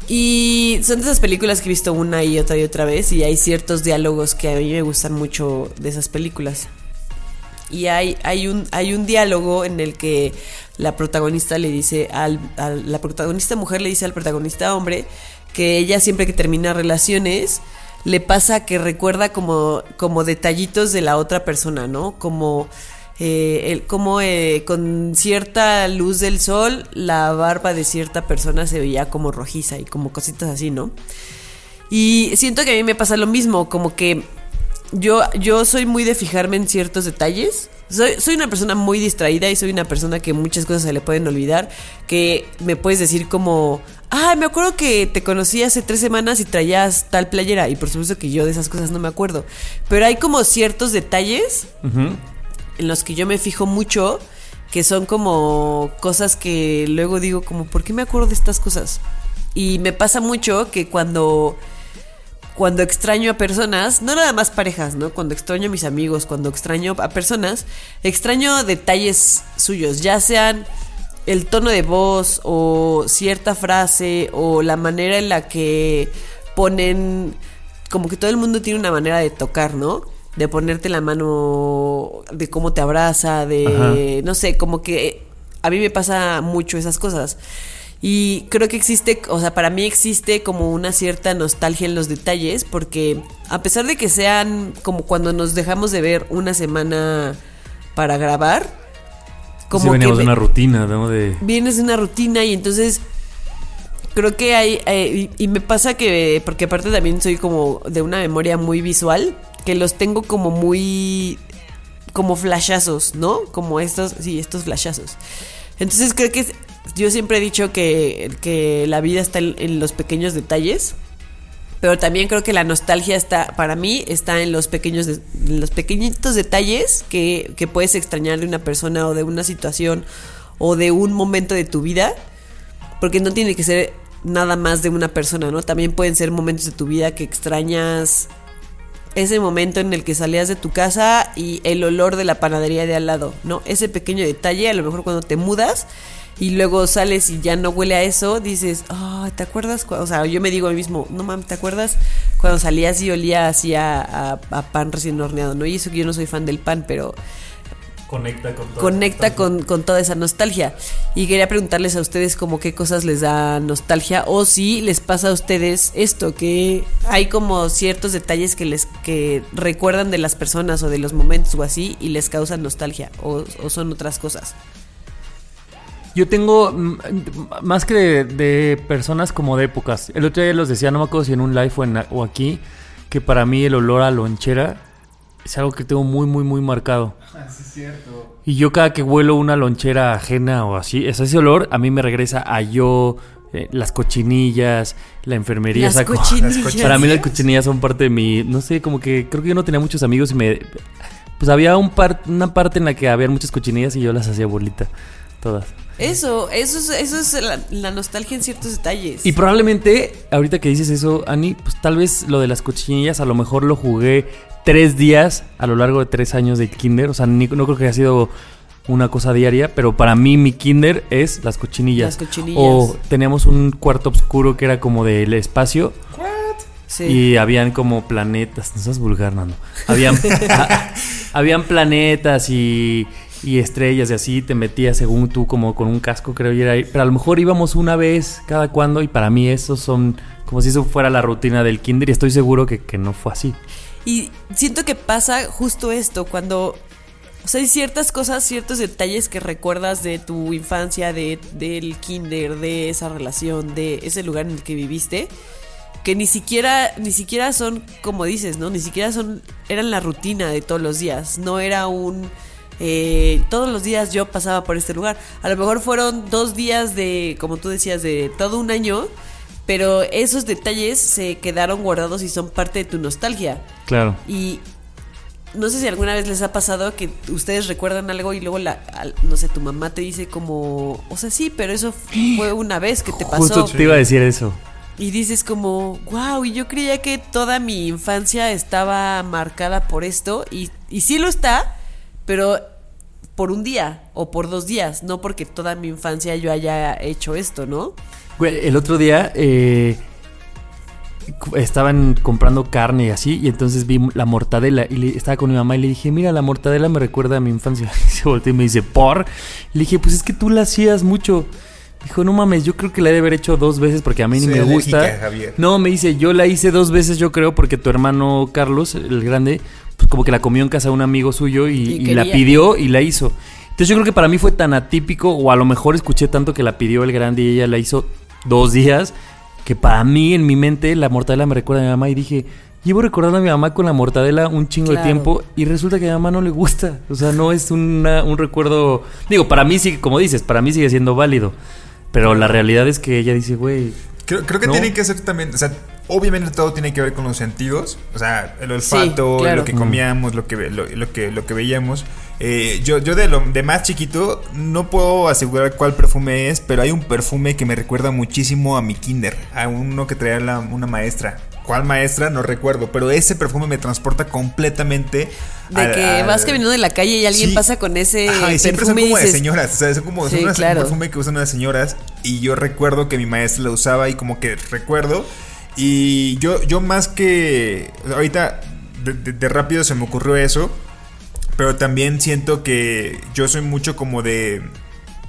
Speaker 1: Y son de esas películas que he visto una y otra y otra vez y hay ciertos diálogos que a mí me gustan mucho de esas películas. Y hay, hay, un, hay un diálogo en el que la protagonista le dice al, al- la protagonista mujer le dice al protagonista hombre que ella siempre que termina relaciones le pasa que recuerda como, como detallitos de la otra persona, ¿no? Como eh, el- como eh, con cierta luz del sol la barba de cierta persona se veía como rojiza y como cositas así, ¿no? Y siento que a mí me pasa lo mismo, como que yo, yo soy muy de fijarme en ciertos detalles. Soy, soy una persona muy distraída y soy una persona que muchas cosas se le pueden olvidar. Que me puedes decir como, ah, me acuerdo que te conocí hace tres semanas y traías tal playera. Y por supuesto que yo de esas cosas no me acuerdo. Pero hay como ciertos detalles en los que yo me fijo mucho, que son como cosas que luego digo como, ¿por qué me acuerdo de estas cosas? Y me pasa mucho que cuando cuando extraño a personas, no nada más parejas, ¿no? Cuando extraño a mis amigos, cuando extraño a personas, extraño detalles suyos, ya sean el tono de voz o cierta frase o la manera en la que ponen, como que todo el mundo tiene una manera de tocar, ¿no? De ponerte la mano, de cómo te abraza, de, no sé, como que a mí me pasa mucho esas cosas. Y creo que existe, o sea, para mí existe como una cierta nostalgia en los detalles, porque a pesar de que sean como cuando nos dejamos de ver una semana para grabar,
Speaker 2: Como
Speaker 1: que
Speaker 2: veníamos de
Speaker 1: me-
Speaker 2: una rutina, ¿no? De...
Speaker 1: vienes de una rutina y entonces creo que hay, eh, y, y me pasa que, porque aparte también soy como de una memoria muy visual, que los tengo como muy, como flashazos, ¿no? Como estos, sí, estos flashazos. Entonces creo que yo siempre he dicho que, que la vida está en, en los pequeños detalles. Pero también creo que la nostalgia está, para mí, está en los pequeños, en los pequeñitos detalles que, que puedes extrañar de una persona o de una situación o de un momento de tu vida. Porque no tiene que ser nada más de una persona, ¿no? También pueden ser momentos de tu vida que extrañas ese momento en el que salías de tu casa y el olor de la panadería de al lado, ¿no? Ese pequeño detalle, a lo mejor cuando te mudas y luego sales y ya no huele a eso, dices, ah, ¿te acuerdas? cu-?" O sea, yo me digo a mí mismo, no mames, ¿te acuerdas cuando salías y olía así a, a- a pan recién horneado, ¿no? Y eso que yo no soy fan del pan, pero
Speaker 2: Conecta con todo.
Speaker 1: conecta con, con toda esa nostalgia. Y quería preguntarles a ustedes como qué cosas les da nostalgia o si les pasa a ustedes esto, que hay como ciertos detalles que les que recuerdan de las personas o de los momentos o así y les causan nostalgia o, o son otras cosas.
Speaker 2: Yo tengo más que de, de personas como de épocas. El otro día los decía, no me acuerdo si en un live o, en- o aquí, que para mí el olor a lonchera es algo que tengo muy, muy, muy marcado. Y yo cada que huelo una lonchera ajena o así, es ese olor a mí me regresa a yo, eh, las cochinillas, la enfermería.
Speaker 1: Las
Speaker 2: o sea, como-
Speaker 1: cochinillas.
Speaker 2: Para mí las cochinillas son parte de mi, no sé, como que creo que yo no tenía muchos amigos y me... Pues había un par, una parte en la que había muchas cochinillas y yo las hacía bolita, todas.
Speaker 1: Eso, eso es, eso es la, la nostalgia en ciertos detalles.
Speaker 2: Y probablemente, ahorita que dices eso, Ani, pues tal vez lo de las cochinillas a lo mejor lo jugué tres días a lo largo de tres años de kinder. O sea, ni- no creo que haya sido una cosa diaria, pero para mí mi kinder es las cochinillas.
Speaker 1: Las cochinillas.
Speaker 2: O teníamos un cuarto oscuro que era como del espacio
Speaker 1: Sí.
Speaker 2: y habían como planetas. No seas vulgar, Nando. Habían, [LAUGHS] a- habían planetas y, y estrellas y así. Te metías según tú como con un casco, creo. Y era, pero a lo mejor íbamos una vez cada cuando y para mí esos son como si eso fuera la rutina del kinder y estoy seguro que, que no fue así.
Speaker 1: Y siento que pasa justo esto, cuando... O sea, hay ciertas cosas, ciertos detalles que recuerdas de tu infancia, de, del kinder, de esa relación, de ese lugar en el que viviste, que ni siquiera, ni siquiera son, como dices, ¿no? Ni siquiera son, eran la rutina de todos los días, no era un... eh, todos los días yo pasaba por este lugar. A lo mejor fueron dos días de, como tú decías, de todo un año Pero esos detalles se quedaron guardados y son parte de tu nostalgia.
Speaker 2: Claro.
Speaker 1: Y no sé si alguna vez les ha pasado que ustedes recuerdan algo y luego la, no sé, tu mamá te dice como, o sea, sí, pero eso [GASPS] fue una vez que te pasó.
Speaker 2: Justo te iba a decir eso.
Speaker 1: Y dices como, wow, y yo creía que toda mi infancia estaba marcada por esto. Y, y sí lo está, pero por un día o por dos días, no porque toda mi infancia yo haya hecho esto, ¿no?
Speaker 2: Güey, el otro día eh, estaban comprando carne y así, y entonces vi la mortadela y estaba con mi mamá y le dije, mira, la mortadela me recuerda a mi infancia. [LAUGHS] Y se volteó y me dice, ¿por? Le dije, pues es que tú la hacías mucho. Dijo, no mames, yo creo que la he de haber hecho dos veces porque a mí ni
Speaker 3: Soy
Speaker 2: me gusta.
Speaker 3: Javier.
Speaker 2: No, me dice, yo la hice dos veces, yo creo, porque tu hermano Carlos, el grande, pues como que la comió en casa de un amigo suyo y,
Speaker 1: Y
Speaker 2: y la pidió y la hizo. Entonces yo creo que para mí fue tan atípico, o a lo mejor escuché tanto que la pidió el grande y ella la hizo dos días, que para mí en mi mente la mortadela me recuerda a mi mamá y dije, llevo recordando a mi mamá con la mortadela un chingo
Speaker 1: Claro.
Speaker 2: de tiempo y resulta que a mi mamá no le gusta. O sea, no es una- un recuerdo, digo, para mí sigue, como dices, para mí sigue siendo válido. Pero la realidad es que ella dice, güey,
Speaker 3: Creo, creo que
Speaker 2: ¿No?
Speaker 3: tiene que ser también, o sea, obviamente todo tiene que ver con los sentidos, o sea, el olfato,
Speaker 1: claro.
Speaker 3: lo que comíamos, lo que ve- lo, lo que lo que veíamos. Eh, yo yo de lo de más chiquito no puedo asegurar cuál perfume es, pero hay un perfume que me recuerda muchísimo a mi kinder, a uno que traía la- una maestra. ¿Cuál maestra? No recuerdo, pero ese perfume me transporta completamente
Speaker 1: De
Speaker 3: al-
Speaker 1: que
Speaker 3: al-
Speaker 1: vas caminando en la calle y alguien
Speaker 3: Sí.
Speaker 1: pasa con ese
Speaker 3: Ajá, y siempre son
Speaker 1: perfume y
Speaker 3: como de señoras, o sea, son como son
Speaker 1: Sí,
Speaker 3: unas-
Speaker 1: claro.
Speaker 3: un perfume que usan unas señoras y yo recuerdo que mi maestra lo usaba y como que recuerdo y yo yo más que ahorita de, de- de rápido se me ocurrió eso, pero también siento que yo soy mucho como de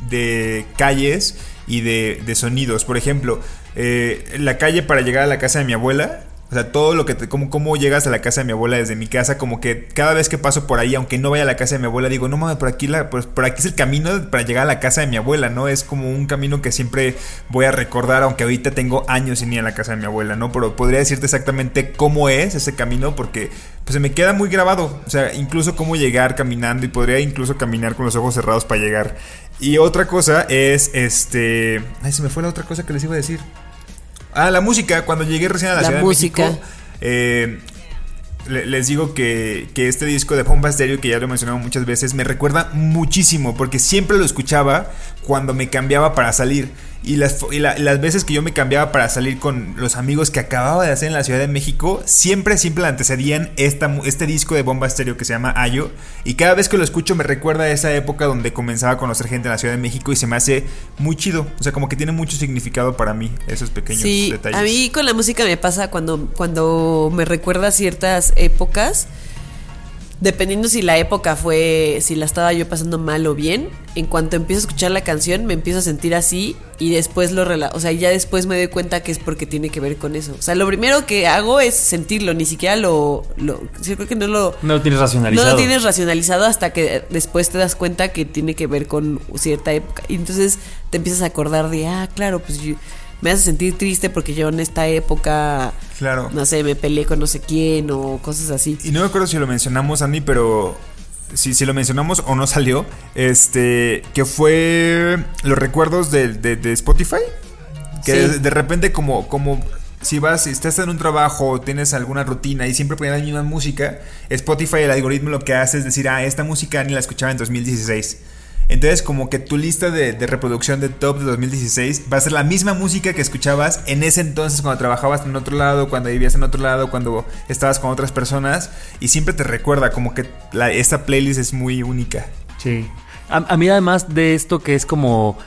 Speaker 3: de calles y de, de sonidos. Por ejemplo, eh, la calle para llegar a la casa de mi abuela. O sea, todo lo que te, como, cómo llegas a la casa de mi abuela desde mi casa, como que cada vez que paso por ahí, aunque no vaya a la casa de mi abuela, digo, no mames, por aquí la, por, por aquí es el camino para llegar a la casa de mi abuela, ¿no? Es como un camino que siempre voy a recordar, aunque ahorita tengo años sin ir a la casa de mi abuela, ¿no? Pero podría decirte exactamente cómo es ese camino, porque pues se me queda muy grabado. O sea, incluso cómo llegar caminando y podría incluso caminar con los ojos cerrados para llegar. Y otra cosa es este. Ay, se me fue la otra cosa que les iba a decir. Ah, la música. Cuando llegué recién a la,
Speaker 1: La
Speaker 3: Ciudad
Speaker 1: música.
Speaker 3: de México. eh, le- les digo que, que este disco de Bomba Stereo, que ya lo he mencionado muchas veces, me recuerda muchísimo, porque siempre lo escuchaba cuando me cambiaba para salir. Y las, y la- las veces que yo me cambiaba para salir con los amigos que acababa de hacer en la Ciudad de México, siempre, siempre antecedían esta, este disco de Bomba Stereo que se llama Ayo. Y cada vez que lo escucho me recuerda a esa época donde comenzaba a conocer gente en la Ciudad de México y se me hace muy chido. O sea, como que tiene mucho significado para mí esos pequeños
Speaker 1: Sí,
Speaker 3: detalles.
Speaker 1: a mí con la música me pasa cuando, cuando me recuerda ciertas épocas. Dependiendo si la época fue, si la estaba yo pasando mal o bien, en cuanto empiezo a escuchar la canción me empiezo a sentir así y después lo rela o sea, ya después me doy cuenta que es porque tiene que ver con eso. O sea, lo primero que hago es sentirlo, ni siquiera lo, lo sí, creo que no lo,
Speaker 2: no lo tienes
Speaker 1: no
Speaker 2: racionalizado.
Speaker 1: lo tienes racionalizado hasta que después te das cuenta que tiene que ver con cierta época. Y entonces te empiezas a acordar de, ah, claro, pues yo- me hace sentir triste porque yo en esta época,
Speaker 3: Claro.
Speaker 1: no sé, me peleé con no sé quién o cosas así.
Speaker 3: Y no me acuerdo si lo mencionamos, Andy, pero si, si lo mencionamos o no salió, este, que fue los recuerdos de, de- de Spotify. Que
Speaker 1: Sí.
Speaker 3: de, de repente como, como si vas, si estás en un trabajo o tienes alguna rutina y siempre pones la misma música, Spotify, el algoritmo lo que hace es decir, ah, esta música ni la escuchaba en 2016. Entonces, como que tu lista de, reproducción de top de 2016 va a ser la misma música que escuchabas en ese entonces cuando trabajabas en otro lado, cuando vivías en otro lado, cuando estabas con otras personas y siempre te recuerda como que esta playlist es muy única.
Speaker 2: Sí. A mí además de esto que es como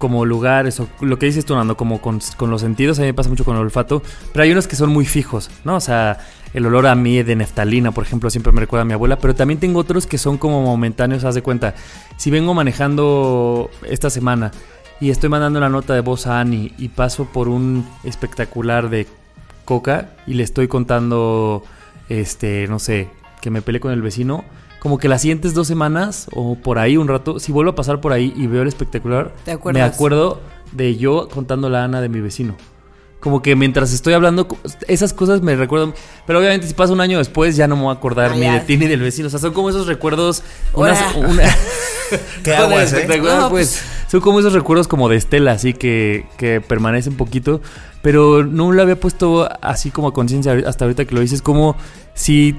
Speaker 2: como lugares o lo que dices tú, Nando, como con, con los sentidos, a mí me pasa mucho con el olfato, pero hay unos que son muy fijos, ¿no? O sea, el olor a mí de neftalina, por ejemplo, siempre me recuerda a mi abuela, pero también tengo otros que son como momentáneos, haz de cuenta. Si vengo manejando esta semana y estoy mandando una nota de voz a Annie y paso por un espectacular de coca y le estoy contando, este, no sé, que me peleé con el vecino, como que las siguientes dos semanas o por ahí un rato, si vuelvo a pasar por ahí y veo el espectacular,
Speaker 1: ¿Te
Speaker 2: me acuerdo de yo contando la Ana de mi vecino. Como que mientras estoy hablando, esas cosas me recuerdan. Pero obviamente, si pasa un año después, ya no me voy a acordar
Speaker 1: Ah,
Speaker 2: ni
Speaker 1: ya.
Speaker 2: de ti ni del vecino. O sea, son como esos recuerdos. unas- una- [LAUGHS]
Speaker 3: Qué aguas, ¿eh?
Speaker 1: No,
Speaker 2: pues. Son como esos recuerdos como de Estela, así que, que permanecen un poquito. Pero no lo había puesto así como a conciencia hasta ahorita que lo dices, como si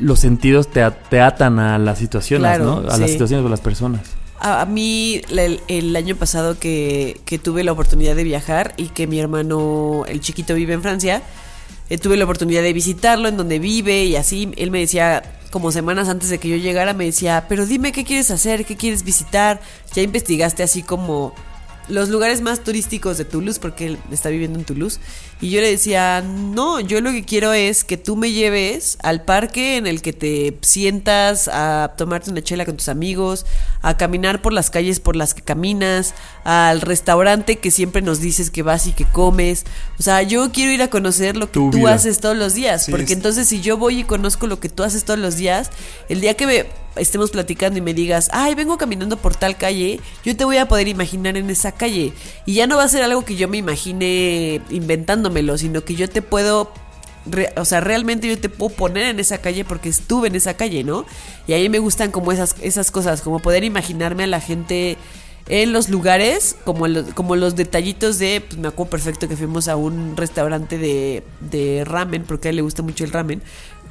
Speaker 2: los sentidos te, te atan a las situaciones,
Speaker 1: Claro,
Speaker 2: ¿no? A las situaciones o a las personas.
Speaker 1: A, a mí el, el año pasado que, que tuve la oportunidad de viajar y que mi hermano, el chiquito, vive en Francia, eh, tuve la oportunidad de visitarlo en donde vive y así. Él me decía, como semanas antes de que yo llegara, me decía, pero dime qué quieres hacer, qué quieres visitar. Ya investigaste así como los lugares más turísticos de Toulouse, porque él está viviendo en Toulouse. Y yo le decía, no, yo lo que quiero es que tú me lleves al parque en el que te sientas a tomarte una chela con tus amigos, a caminar por las calles por las que caminas, al restaurante que siempre nos dices que vas y que comes. O sea, yo quiero ir a conocer lo que
Speaker 3: Tu
Speaker 1: tú
Speaker 3: vida.
Speaker 1: haces todos los días,
Speaker 3: Sí,
Speaker 1: porque
Speaker 3: es-
Speaker 1: entonces si yo voy y conozco lo que tú haces todos los días, el día que me estemos platicando y me digas, ay, vengo caminando por tal calle, yo te voy a poder imaginar en esa calle. Y ya no va a ser algo que yo me imagine inventándomelo, sino que yo te puedo, o sea, realmente yo te puedo poner en esa calle porque estuve en esa calle, ¿no? Y a mí me gustan como esas, esas cosas, como poder imaginarme a la gente en los lugares, como, lo- como los detallitos de, pues me acuerdo perfecto que fuimos a un restaurante de, de ramen, porque a él le gusta mucho el ramen,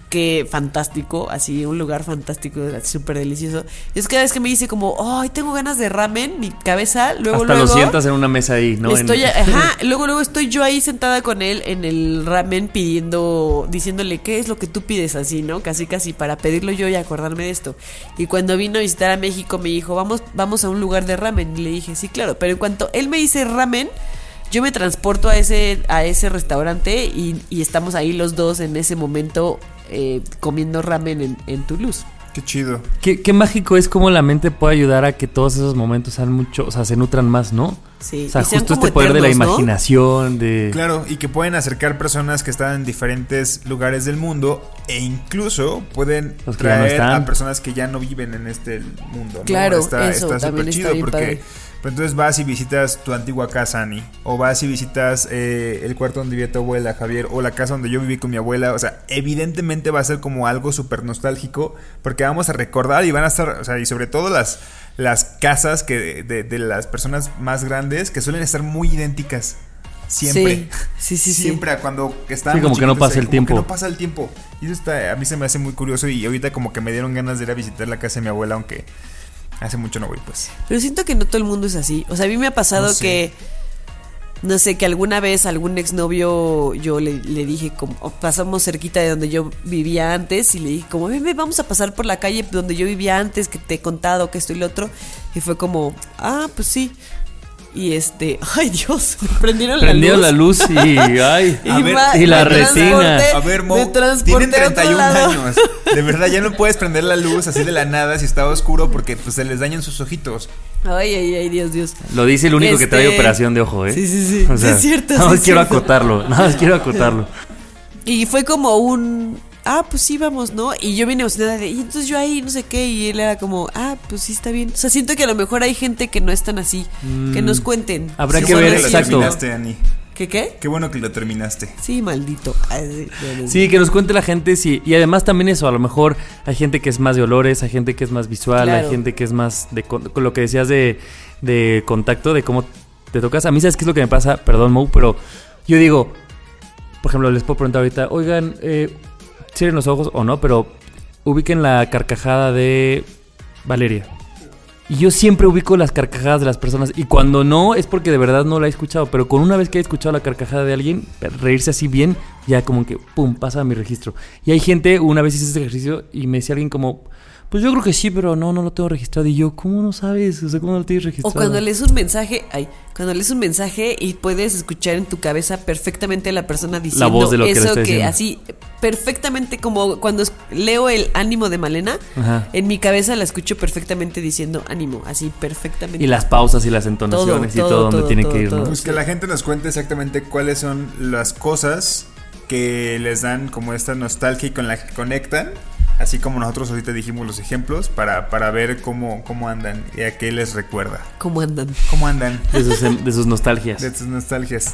Speaker 1: que fantástico, así, un lugar fantástico, súper delicioso. Y es que cada vez que me dice como, ay, tengo ganas de ramen, mi cabeza, luego,
Speaker 2: Hasta
Speaker 1: luego...
Speaker 2: lo sientas en una mesa ahí, ¿no? En-
Speaker 1: ajá, [LAUGHS] luego, luego estoy yo ahí sentada con él en el ramen pidiendo, diciéndole qué es lo que tú pides así, ¿no? Casi, casi para pedirlo yo y acordarme de esto. Y cuando vino a visitar a México me dijo, vamos, vamos a un lugar de ramen. Y le dije, sí, claro. Pero en cuanto él me dice ramen, yo me transporto a ese, a ese restaurante y, y estamos ahí los dos en ese momento eh, comiendo ramen en, en Toulouse.
Speaker 3: Qué chido.
Speaker 2: Qué, qué mágico es cómo la mente puede ayudar a que todos esos momentos sean mucho, o sea, se nutran más, ¿no?
Speaker 1: Sí,
Speaker 2: O sea,
Speaker 1: y sean
Speaker 2: justo
Speaker 1: como
Speaker 2: este poder de la imaginación, de...
Speaker 3: Claro, y que pueden acercar personas que están en diferentes lugares del mundo e incluso pueden
Speaker 2: Los no
Speaker 3: traer a personas que ya no viven en este mundo. ¿no?
Speaker 1: Claro,
Speaker 3: está
Speaker 1: eso
Speaker 3: está súper
Speaker 1: está
Speaker 3: chido porque
Speaker 1: padre.
Speaker 3: Pues, entonces vas y visitas tu antigua casa, Ani, o vas y visitas eh, el cuarto donde vivía tu abuela, Javier, o la casa donde yo viví con mi abuela. O sea, evidentemente va a ser como algo súper nostálgico porque vamos a recordar y van a estar, o sea, y sobre todo las las casas que de, de las personas más grandes que suelen estar muy idénticas. Siempre.
Speaker 1: Sí, sí, sí. sí.
Speaker 3: Siempre a cuando estábamos
Speaker 2: Sí, como que no pasa el
Speaker 3: como
Speaker 2: tiempo.
Speaker 3: que no pasa el tiempo. Y eso está, a mí se me hace muy curioso y ahorita como que me dieron ganas de ir a visitar la casa de mi abuela, aunque hace mucho no voy, pues.
Speaker 1: Pero siento que no todo el mundo es así. O sea, a mí me ha pasado
Speaker 3: No sé.
Speaker 1: que. No sé, que alguna vez algún exnovio yo le, le dije, como o pasamos cerquita de donde yo vivía antes y le dije, como, ven, vamos a pasar por la calle donde yo vivía antes, que te he contado que esto y lo otro. Y fue como, ah, pues sí. Y este, [LAUGHS] ay Dios, prendieron,
Speaker 2: Prendieron
Speaker 1: la
Speaker 2: la
Speaker 1: luz.
Speaker 2: luz y... [LAUGHS] Ay,
Speaker 3: A ver,
Speaker 2: y la retina.
Speaker 3: A ver, Mo, tienen
Speaker 1: a otro
Speaker 3: 31
Speaker 1: lado.
Speaker 3: años. De [LAUGHS] verdad, ya no puedes prender la luz así de la nada si está oscuro porque pues se les dañan sus ojitos.
Speaker 1: Ay, ay, ay, Dios, Dios.
Speaker 2: Lo dice el único que trae
Speaker 1: Este-
Speaker 2: operación de ojo, ¿eh?
Speaker 1: Sí, sí, sí. Sí, es cierto,
Speaker 2: Nada más quiero
Speaker 1: cierto.
Speaker 2: acotarlo. Nada más quiero acotarlo.
Speaker 1: Y fue como un, ah, pues sí, vamos, ¿no? Y yo vine emocionada de, y entonces yo ahí, no sé qué, y él era como, ah, pues sí, está bien. O sea, siento que a lo mejor hay gente que no es tan así, que nos cuenten.
Speaker 2: Habrá
Speaker 3: Qué
Speaker 2: que
Speaker 3: bueno
Speaker 2: ver,
Speaker 3: lo
Speaker 2: exacto.
Speaker 3: terminaste, Ani.
Speaker 1: ¿Qué qué?
Speaker 3: Qué bueno que lo terminaste.
Speaker 1: Sí, maldito. Ay, sí,
Speaker 2: que nos cuente la gente, sí. Y además también eso, a lo mejor hay gente que es más de olores, hay gente que es más visual,
Speaker 1: Claro.
Speaker 2: hay gente que es más de con, con lo que decías de, de contacto, de cómo te tocas. A mí, ¿sabes qué es lo que me pasa? Perdón, Mo, pero yo digo, por ejemplo, les puedo preguntar ahorita, oigan, eh, cierren los ojos o no, pero ubiquen la carcajada de Valeria. Y yo siempre ubico las carcajadas de las personas. Y cuando no, es porque de verdad no la he escuchado. Pero con una vez que he escuchado la carcajada de alguien, reírse así bien, ya como que, pum, pasa a mi registro. Y hay gente, una vez hice este ejercicio y me decía alguien como, pues yo creo que sí, pero no, no lo tengo registrado. Y yo, ¿cómo no sabes? O sea, ¿cómo no lo tienes
Speaker 1: O
Speaker 2: registrado?
Speaker 1: cuando lees un mensaje, ay, cuando lees un mensaje y puedes escuchar en tu cabeza perfectamente a la persona diciendo
Speaker 2: voz de lo
Speaker 1: eso que así perfectamente como cuando leo el ánimo de Malena,
Speaker 2: Ajá.
Speaker 1: en mi cabeza la escucho perfectamente diciendo ánimo, así perfectamente.
Speaker 2: Y las pausas y las entonaciones
Speaker 1: Todo,
Speaker 2: y todo,
Speaker 1: todo,
Speaker 2: donde
Speaker 1: todo,
Speaker 2: tiene
Speaker 1: todo,
Speaker 2: que ir,
Speaker 1: todo.
Speaker 2: ¿no?
Speaker 3: Pues que la gente nos cuente exactamente cuáles son las cosas que les dan como esta nostalgia y con la que conectan. Así como nosotros ahorita dijimos los ejemplos para, para ver cómo, cómo andan y a qué les recuerda.
Speaker 1: ¿Cómo andan?
Speaker 3: ¿Cómo andan?
Speaker 2: De sus, em- de sus nostalgias.
Speaker 3: De tus nostalgias.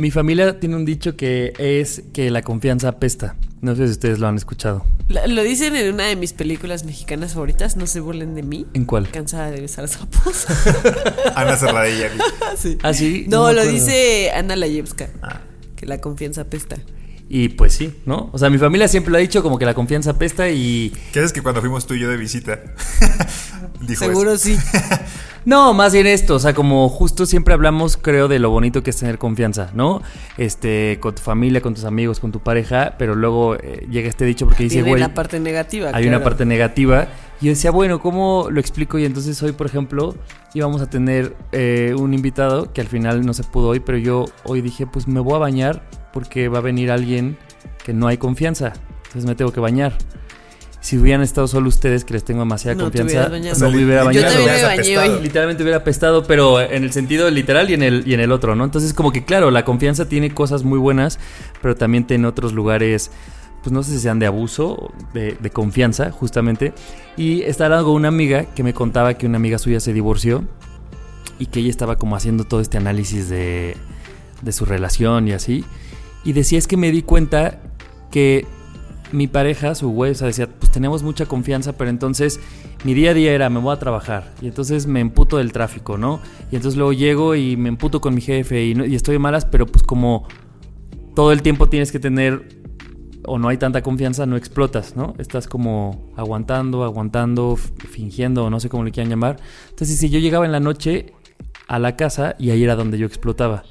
Speaker 2: Mi familia tiene un dicho que es que la confianza apesta. No sé si ustedes lo han escuchado.
Speaker 1: Lo, lo dicen en una de mis películas mexicanas favoritas, No se burlen de mí.
Speaker 2: ¿En cuál?
Speaker 1: Cansada de besar sapos. [LAUGHS]
Speaker 3: Ana Cerradilla. [LAUGHS]
Speaker 1: Sí.
Speaker 2: ¿Ah, sí?
Speaker 1: No,
Speaker 2: me
Speaker 1: lo
Speaker 2: acuerdo.
Speaker 1: dice Ana Layevska.
Speaker 3: Ah.
Speaker 1: Que la confianza apesta.
Speaker 2: Y pues sí, ¿no? O sea, mi familia siempre lo ha dicho como que la confianza apesta y...
Speaker 3: ¿Qué es que cuando fuimos tú y yo de visita? [LAUGHS] Dijo
Speaker 1: Seguro
Speaker 3: eso.
Speaker 1: sí. [LAUGHS]
Speaker 2: No, más bien esto, o sea, como justo siempre hablamos, creo, de lo bonito que es tener confianza, ¿no? Este, con tu familia, con tus amigos, con tu pareja, pero luego eh, llega este dicho porque dice, güey,
Speaker 1: la parte negativa.
Speaker 2: hay una parte negativa. Y yo decía, bueno, ¿cómo lo explico? Y entonces hoy, por ejemplo, íbamos a tener eh, un invitado que al final no se pudo hoy, pero yo hoy dije, pues me voy a bañar porque va a venir alguien que no hay confianza. Entonces me tengo que bañar. Si hubieran estado solo ustedes, que les tengo demasiada
Speaker 1: No
Speaker 2: confianza, no me hubiera
Speaker 3: Yo
Speaker 2: bañado.
Speaker 1: también me
Speaker 3: Hubieras
Speaker 1: bañé
Speaker 3: apestado.
Speaker 1: hoy.
Speaker 2: Literalmente hubiera apestado, pero en el sentido literal y en el, y en el otro, ¿no? Entonces, como que claro, la confianza tiene cosas muy buenas, pero también tiene otros lugares, pues no sé si sean de abuso, de, de confianza, justamente. Y estaba con una amiga que me contaba que una amiga suya se divorció y que ella estaba como haciendo todo este análisis de, de su relación y así. Y decía, es que me di cuenta que mi pareja, su güey, decía, pues tenemos mucha confianza, pero entonces mi día a día era, me voy a trabajar. Y entonces me emputo del tráfico, ¿no? Y entonces luego llego y me emputo con mi jefe y, estoy malas, pero pues como todo el tiempo tienes que tener o no hay tanta confianza, no explotas, ¿no? Estás como aguantando, aguantando, fingiendo, o no sé cómo le quieran llamar. Entonces, si yo llegaba en la noche a la casa y ahí era donde yo explotaba.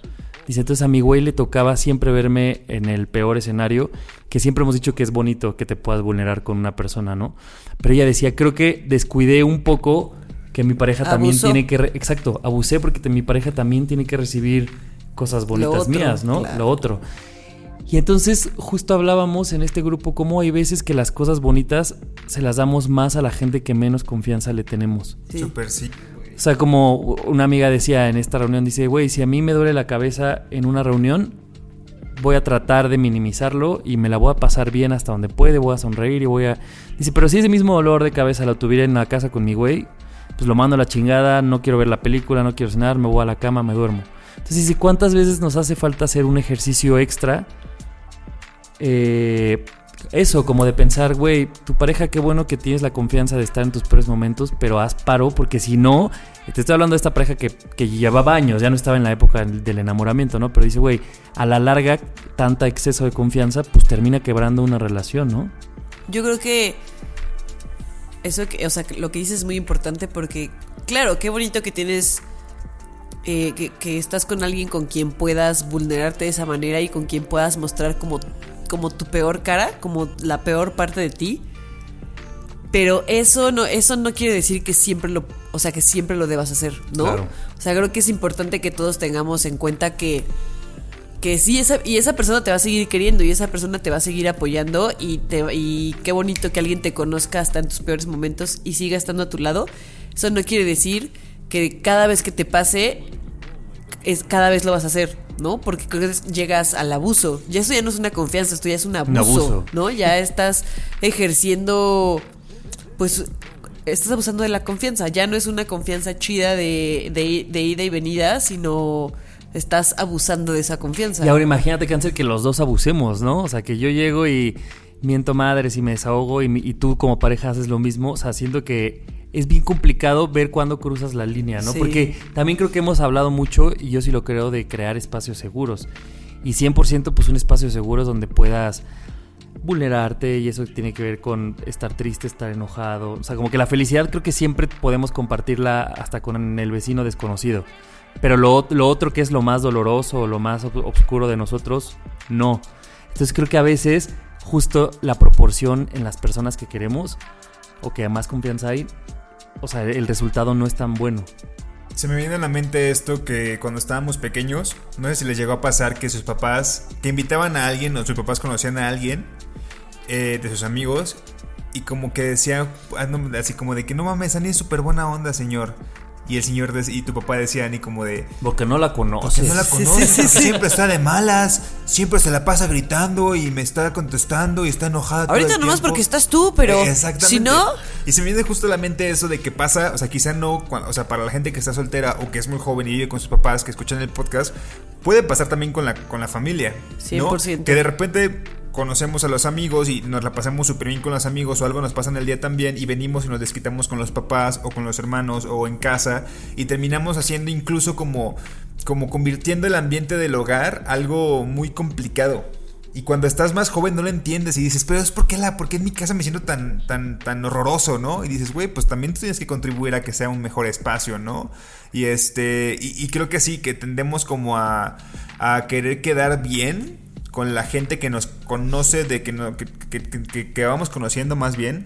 Speaker 2: Dice, entonces a mi güey le tocaba siempre verme en el peor escenario, que siempre hemos dicho que es bonito que te puedas vulnerar con una persona, ¿no? Pero ella decía, creo que descuidé un poco que mi pareja también tiene que... re- Exacto, abusé porque te- mi pareja también tiene que recibir cosas bonitas
Speaker 1: otro,
Speaker 2: mías, ¿no?
Speaker 1: claro.
Speaker 2: Lo otro. Y entonces justo hablábamos en este grupo cómo hay veces que las cosas bonitas se las damos más a la gente que menos confianza le tenemos.
Speaker 1: Sí.
Speaker 3: Súper sí.
Speaker 2: O sea, como una amiga decía en esta reunión, dice, güey, si a mí me duele la cabeza en una reunión, voy a tratar de minimizarlo y me la voy a pasar bien hasta donde puede, voy a sonreír y voy a... Dice, pero si ese mismo dolor de cabeza lo tuviera en la casa con mi güey, pues lo mando a la chingada, no quiero ver la película, no quiero cenar, me voy a la cama, me duermo. Entonces dice, ¿cuántas veces nos hace falta hacer un ejercicio extra? Eh, eso, como de pensar, güey, tu pareja, qué bueno que tienes la confianza de estar en tus peores momentos, pero haz paro, porque si no, te estoy hablando de esta pareja que, que llevaba años, ya no estaba en la época del enamoramiento, ¿no? Pero dice, güey, a la larga, tanta exceso de confianza, pues termina quebrando una relación, ¿no?
Speaker 1: Yo creo que eso o sea, lo que dices es muy importante porque, claro, qué bonito que tienes, eh, que, que estás con alguien con quien puedas vulnerarte de esa manera y con quien puedas mostrar como, como tu peor cara, como la peor parte de ti. Pero eso no, eso no quiere decir que siempre lo, o sea, que siempre lo debas hacer, ¿no?
Speaker 2: Claro.
Speaker 1: O sea, creo que es importante que todos tengamos en cuenta que que sí, esa, y esa persona te va a seguir queriendo y esa persona te va a seguir apoyando y, te, y qué bonito que alguien te conozca hasta en tus peores momentos y siga estando a tu lado. Eso no quiere decir que cada vez que te pase, es, cada vez lo vas a hacer, ¿no? Porque llegas al abuso. Ya eso ya no es una confianza, esto ya es un abuso,
Speaker 2: abuso.
Speaker 1: ¿no? Ya estás ejerciendo, pues, estás abusando de la confianza. Ya no es una confianza chida de, de, de ida y venida, sino estás abusando de esa confianza.
Speaker 2: Y ahora imagínate, Cáncer, que los dos abusemos, ¿no? O sea, que yo llego y miento madres y me desahogo y, y tú como pareja haces lo mismo, o sea, siento que es bien complicado ver cuándo cruzas la línea, ¿no?
Speaker 1: Sí.
Speaker 2: Porque también creo que hemos hablado mucho, y yo sí lo creo, de crear espacios seguros. Y 100% pues un espacio seguro es donde puedas vulnerarte y eso tiene que ver con estar triste, estar enojado. O sea, como que la felicidad creo que siempre podemos compartirla hasta con el vecino desconocido. Pero lo, lo otro que es lo más doloroso o lo más oscuro de nosotros, no. Entonces creo que a veces justo la proporción en las personas que queremos o que más confianza hay, o sea, el resultado no es tan bueno.
Speaker 3: Se me viene a la mente esto que cuando estábamos pequeños, no sé si les llegó a pasar que sus papás, que invitaban a alguien o sus papás conocían a alguien eh, de sus amigos y como que decía, ah, así como de que no mames, Ani es súper buena onda, señor. Y el señor de- y tu papá decían y como de,
Speaker 2: Porque no la
Speaker 3: porque
Speaker 2: conoces.
Speaker 3: no la conoces, porque siempre está de malas, siempre se la pasa gritando y me está contestando y está enojada. todo
Speaker 1: Ahorita
Speaker 3: el
Speaker 1: nomás
Speaker 3: tiempo".
Speaker 1: porque estás tú, pero
Speaker 3: Eh, Exactamente.
Speaker 1: si no,
Speaker 3: Y se me viene justo a la mente eso de que pasa, o sea, quizá no, o sea, para la gente que está soltera o que es muy joven y vive con sus papás, que escuchan el podcast, puede pasar también con la, con la familia. ¿no?
Speaker 1: 100%.
Speaker 3: Que de repente conocemos a los amigos y nos la pasamos súper bien con los amigos o algo nos pasa en el día también y venimos y nos desquitamos con los papás o con los hermanos o en casa y terminamos haciendo incluso como, como convirtiendo el ambiente del hogar algo muy complicado. Y cuando estás más joven no lo entiendes y dices, pero es porque la, porque en mi casa me siento tan, tan, tan horroroso, ¿no? Y dices, güey, pues también tú tienes que contribuir a que sea un mejor espacio, ¿no? Y este, y, y creo que sí, que tendemos como a, a querer quedar bien con la gente que nos conoce, de que, no, que, que- que- que- que vamos conociendo más bien.